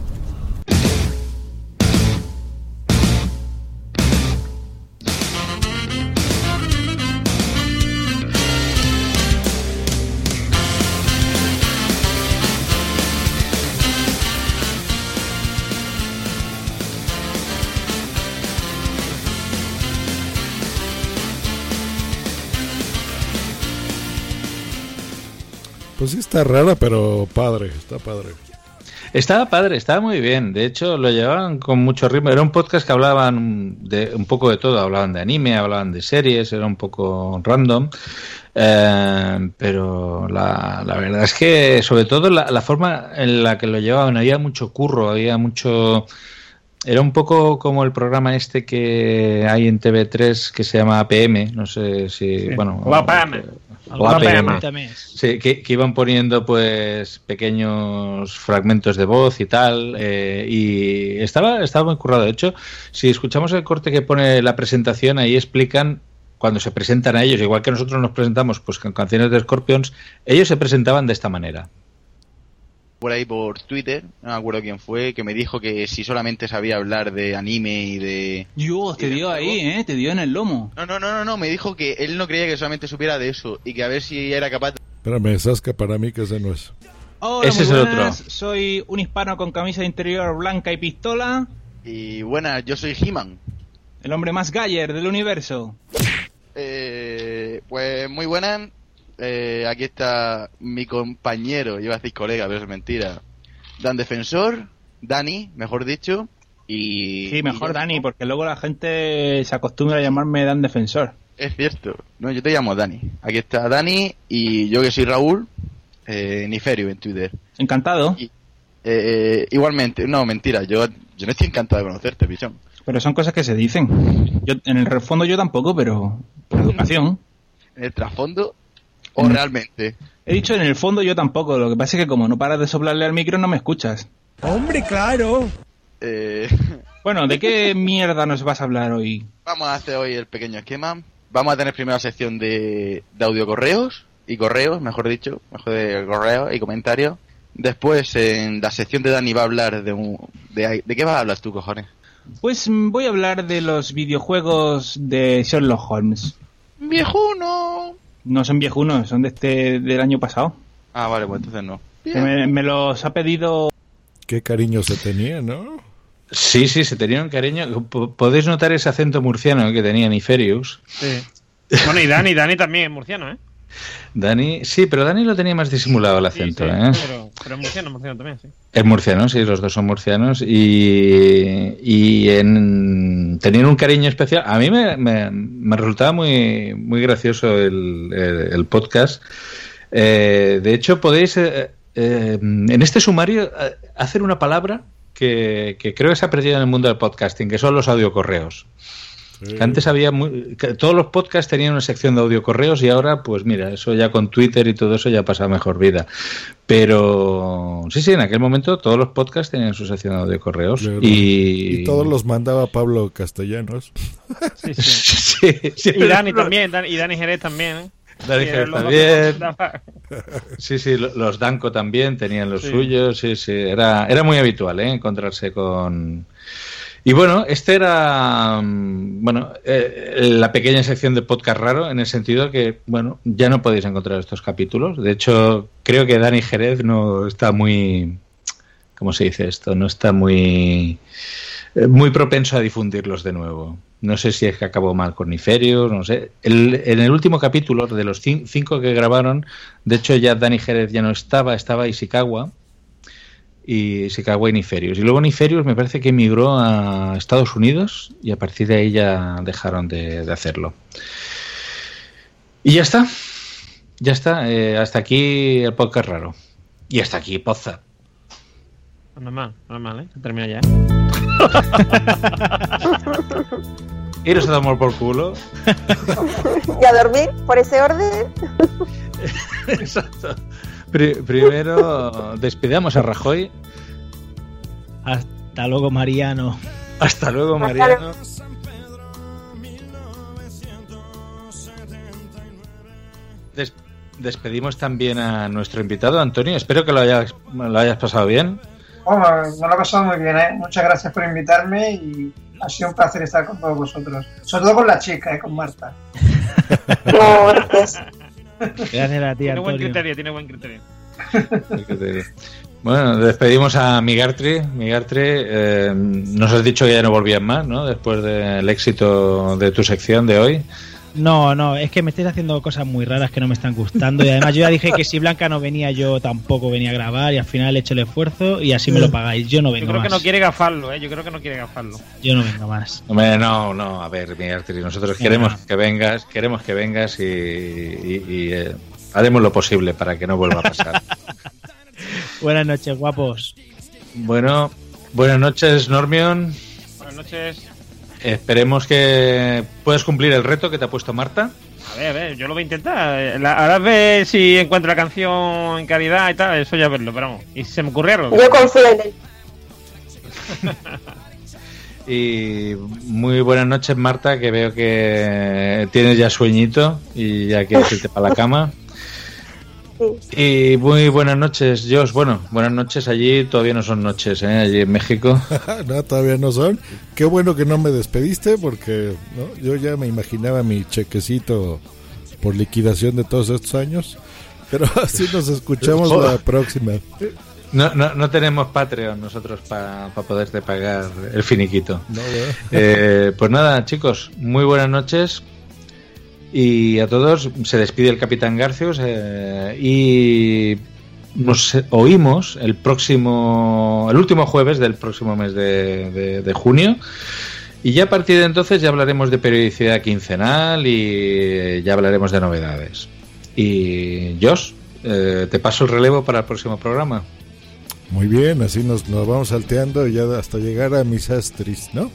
Pues sí está rara, pero padre, está padre. Estaba padre, estaba muy bien. De hecho, lo llevaban con mucho ritmo. Era un podcast que hablaban de un poco de todo. Hablaban de anime, hablaban de series, era un poco random. Eh, pero la, la verdad es que, sobre todo, la, la forma en la que lo llevaban, había mucho curro, había mucho. Era un poco como el programa este que hay en TV3 que se llama APM. No sé si. Bueno, La PM. o APM. PM. Sí, que, que iban poniendo pues pequeños fragmentos de voz y tal. eh, y estaba, estaba muy currado. De hecho, si escuchamos el corte que pone la presentación, ahí explican cuando se presentan a ellos, igual que nosotros nos presentamos pues con canciones de Scorpions, ellos se presentaban de esta manera. Por ahí por Twitter, no me acuerdo quién fue, que me dijo que si solamente sabía hablar de anime y de... Dios, te dio ahí, ¿eh? Te dio en el lomo. No, no, no, no, no, me dijo que él no creía que solamente supiera de eso y que a ver si era capaz de... Espérame, Sasca para mí que ese no es. Hola, Ese es el buenas. Soy un hispano con camisa de interior blanca y pistola. Y buenas, yo soy He-Man. El hombre más galler del universo. Eh, pues muy buenas. Eh, aquí está mi compañero, iba a decir colega, pero es mentira. Dan Defensor, Dani, mejor dicho. Y. Sí, mejor Dani, porque luego la gente se acostumbra a llamarme Dan Defensor. Es cierto. No, yo te llamo Dani. Aquí está Dani y yo que soy Raúl, eh, Niferio en Twitter. Encantado. Y, eh, igualmente, no, mentira, yo, yo no estoy encantado de conocerte, pichón. Pero son cosas que se dicen. Yo, en el fondo yo tampoco, pero por educación. ¿En el trasfondo o Mm. realmente? He dicho en el fondo yo tampoco. Lo que pasa es que como no paras de soplarle al micro no me escuchas. Hombre, claro. Eh, (laughs) Bueno, ¿de qué mierda nos vas a hablar hoy? vamos a hacer hoy el pequeño esquema. Vamos a tener primero la sección de, de audio correos y correos, mejor dicho, mejor de correos y comentarios. Después, en la sección de Dani va a hablar de un... ¿De, de qué vas a hablar tú, cojones? Pues mm, voy a hablar de los videojuegos de Sherlock Holmes. ¡Viejuno! No son viejunos, son de este del año pasado. Ah, vale, pues entonces no. Me, me los ha pedido Qué cariño se tenía, ¿no? Sí, sí, se tenía un cariño. Podéis notar ese acento murciano que tenía Niferius. Sí. Bueno, y Dani, Dani también es murciano, ¿eh? Dani, sí, pero Dani lo tenía más disimulado el acento, Sí, ¿eh? pero, pero es murciano, murciano también, sí. Es murciano, sí, los dos son murcianos y, y en, tenían un cariño especial. A mí me, me- me resultaba muy, muy gracioso el, el- el podcast. Eh, de hecho, podéis eh, eh, en este sumario eh, hacer una palabra que, que creo que se ha perdido en el mundo del podcasting, que son los audiocorreos. Antes había muy- todos los podcasts tenían una sección de audiocorreos y ahora, pues mira, eso ya con Twitter y todo eso ya pasa mejor vida. Pero sí, sí, en aquel momento todos los podcasts tenían su sección de audiocorreos y, Y todos los mandaba Pablo Castellanos. (laughs) Sí, (laughs) sí. Sí, sí, y Dani también, Dan- y Dani Jerez también, ¿eh? Dani Sí, Jerez también. (laughs) Sí, sí, lo- los Danco también tenían los Sí. suyos, sí, sí, era, era muy habitual ¿eh? encontrarse con... Y bueno, este era, mm, bueno, eh, la pequeña sección de podcast raro en el sentido que, bueno, ya no podéis encontrar estos capítulos. De hecho, creo que Dani Jerez no está muy, ¿cómo se dice esto? No está muy, eh, muy propenso a difundirlos de nuevo. No sé si es que acabó mal con Niferius, no sé. En el último capítulo, de los cin- cinco que grabaron, de hecho ya Dani Jerez ya no estaba, estaba Ishikawa. Y Ishikawa y Niferius. Y luego Niferius me parece que emigró a Estados Unidos y a partir de ahí ya dejaron de, de hacerlo. Y ya está. Ya está. eh, hasta aquí el podcast raro. Y hasta aquí Poza. No es mal, no es mal, ¿eh? Se termina ya. Iros a tomar por culo. (laughs) Y a dormir por ese orden. (laughs) Exacto. Pri- primero despidamos a Rajoy. Hasta luego, Mariano. Hasta luego, Mariano. Des- despedimos también a nuestro invitado, Antonio. Espero que lo hayas, lo hayas pasado bien. Vamos, me lo he pasado muy bien, ¿eh? Muchas gracias por invitarme y ha sido un placer estar con todos vosotros. Sobre todo con la chica, ¿eh? Con Marta. (laughs) Gracias a ti, Tiene buen criterio, tiene buen criterio. Bueno, despedimos a Migartri. Migartri, eh, nos has dicho que ya no volvías más, ¿no? Después del éxito de tu sección de hoy. No, no, es que me estáis haciendo cosas muy raras que no me están gustando. Y además yo ya dije que si Blanca no venía, yo tampoco venía a grabar y al final he hecho el esfuerzo y así me lo pagáis. Yo no Yo vengo creo más. que no quiere gafarlo, ¿eh? Yo creo que no quiere gafarlo. Yo no vengo más. Hombre, no, no, a ver, Migartri, nosotros queremos que vengas, queremos que vengas y, y- y, eh, haremos lo posible para que no vuelva a pasar. (laughs) Buenas noches, guapos. bueno, buenas noches, Normion. Buenas noches. Esperemos que puedas cumplir el reto que te ha puesto Marta. A ver, a ver, yo lo voy a intentar. La, ahora ver si encuentro la canción en calidad y tal, eso ya verlo, pero vamos. Y si se me ocurre algo. Yo confío en él. (laughs) Y muy buenas noches, Marta, que veo que tienes ya sueñito y ya quieres irte para la cama. (laughs) Y muy buenas noches, Josh. Bueno, buenas noches allí, todavía no son noches, ¿eh? allí en México. (laughs) no, todavía no son. Qué bueno que no me despediste porque ¿no? yo ya me imaginaba mi chequecito por liquidación de todos estos años. Pero (laughs) así nos escuchamos la próxima. No, no, no tenemos Patreon nosotros para poderte pagar el finiquito. No. Eh, pues nada, chicos, muy buenas noches. Y a todos se despide el Capitán Garcios eh, y nos oímos el próximo, el último jueves del próximo mes de junio. Y ya a partir de entonces ya hablaremos de periodicidad quincenal y ya hablaremos de novedades. Y Josh, eh, te paso el relevo para el próximo programa. Muy bien, así nos, nos vamos salteando ya hasta llegar a mis astris, ¿no?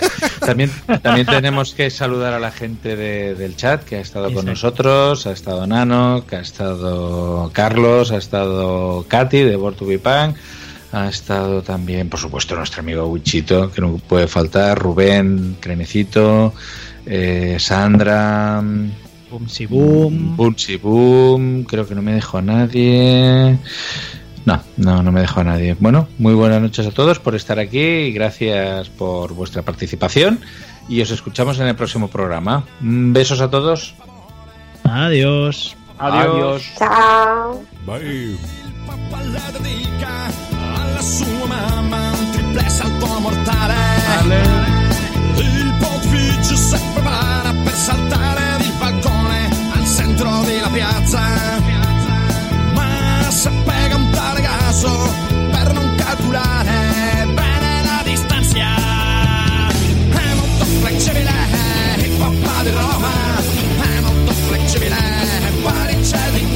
(laughs) También, también tenemos que saludar a la gente de- del chat que ha estado con nosotros. Ha estado Nano, que ha estado Carlos, ha estado Katy de Born to Be Punk, ha estado también, por supuesto, nuestro amigo Wichito, que no puede faltar, Rubén, Crenecito, eh, Sandra, Boom, si boom. Boom, si boom, creo que no me dejó nadie. No, no, no me dejó nadie. Bueno, muy buenas noches a todos por estar aquí y gracias por vuestra participación. Y os escuchamos en el próximo programa. Besos a todos. Adiós. Adiós. Ciao. Bye. Il pontificio si prepara per saltare di balcone al centro della piazza. Ma se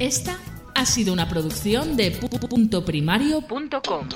Esta ha sido una producción de pu- pu- punto primario.com.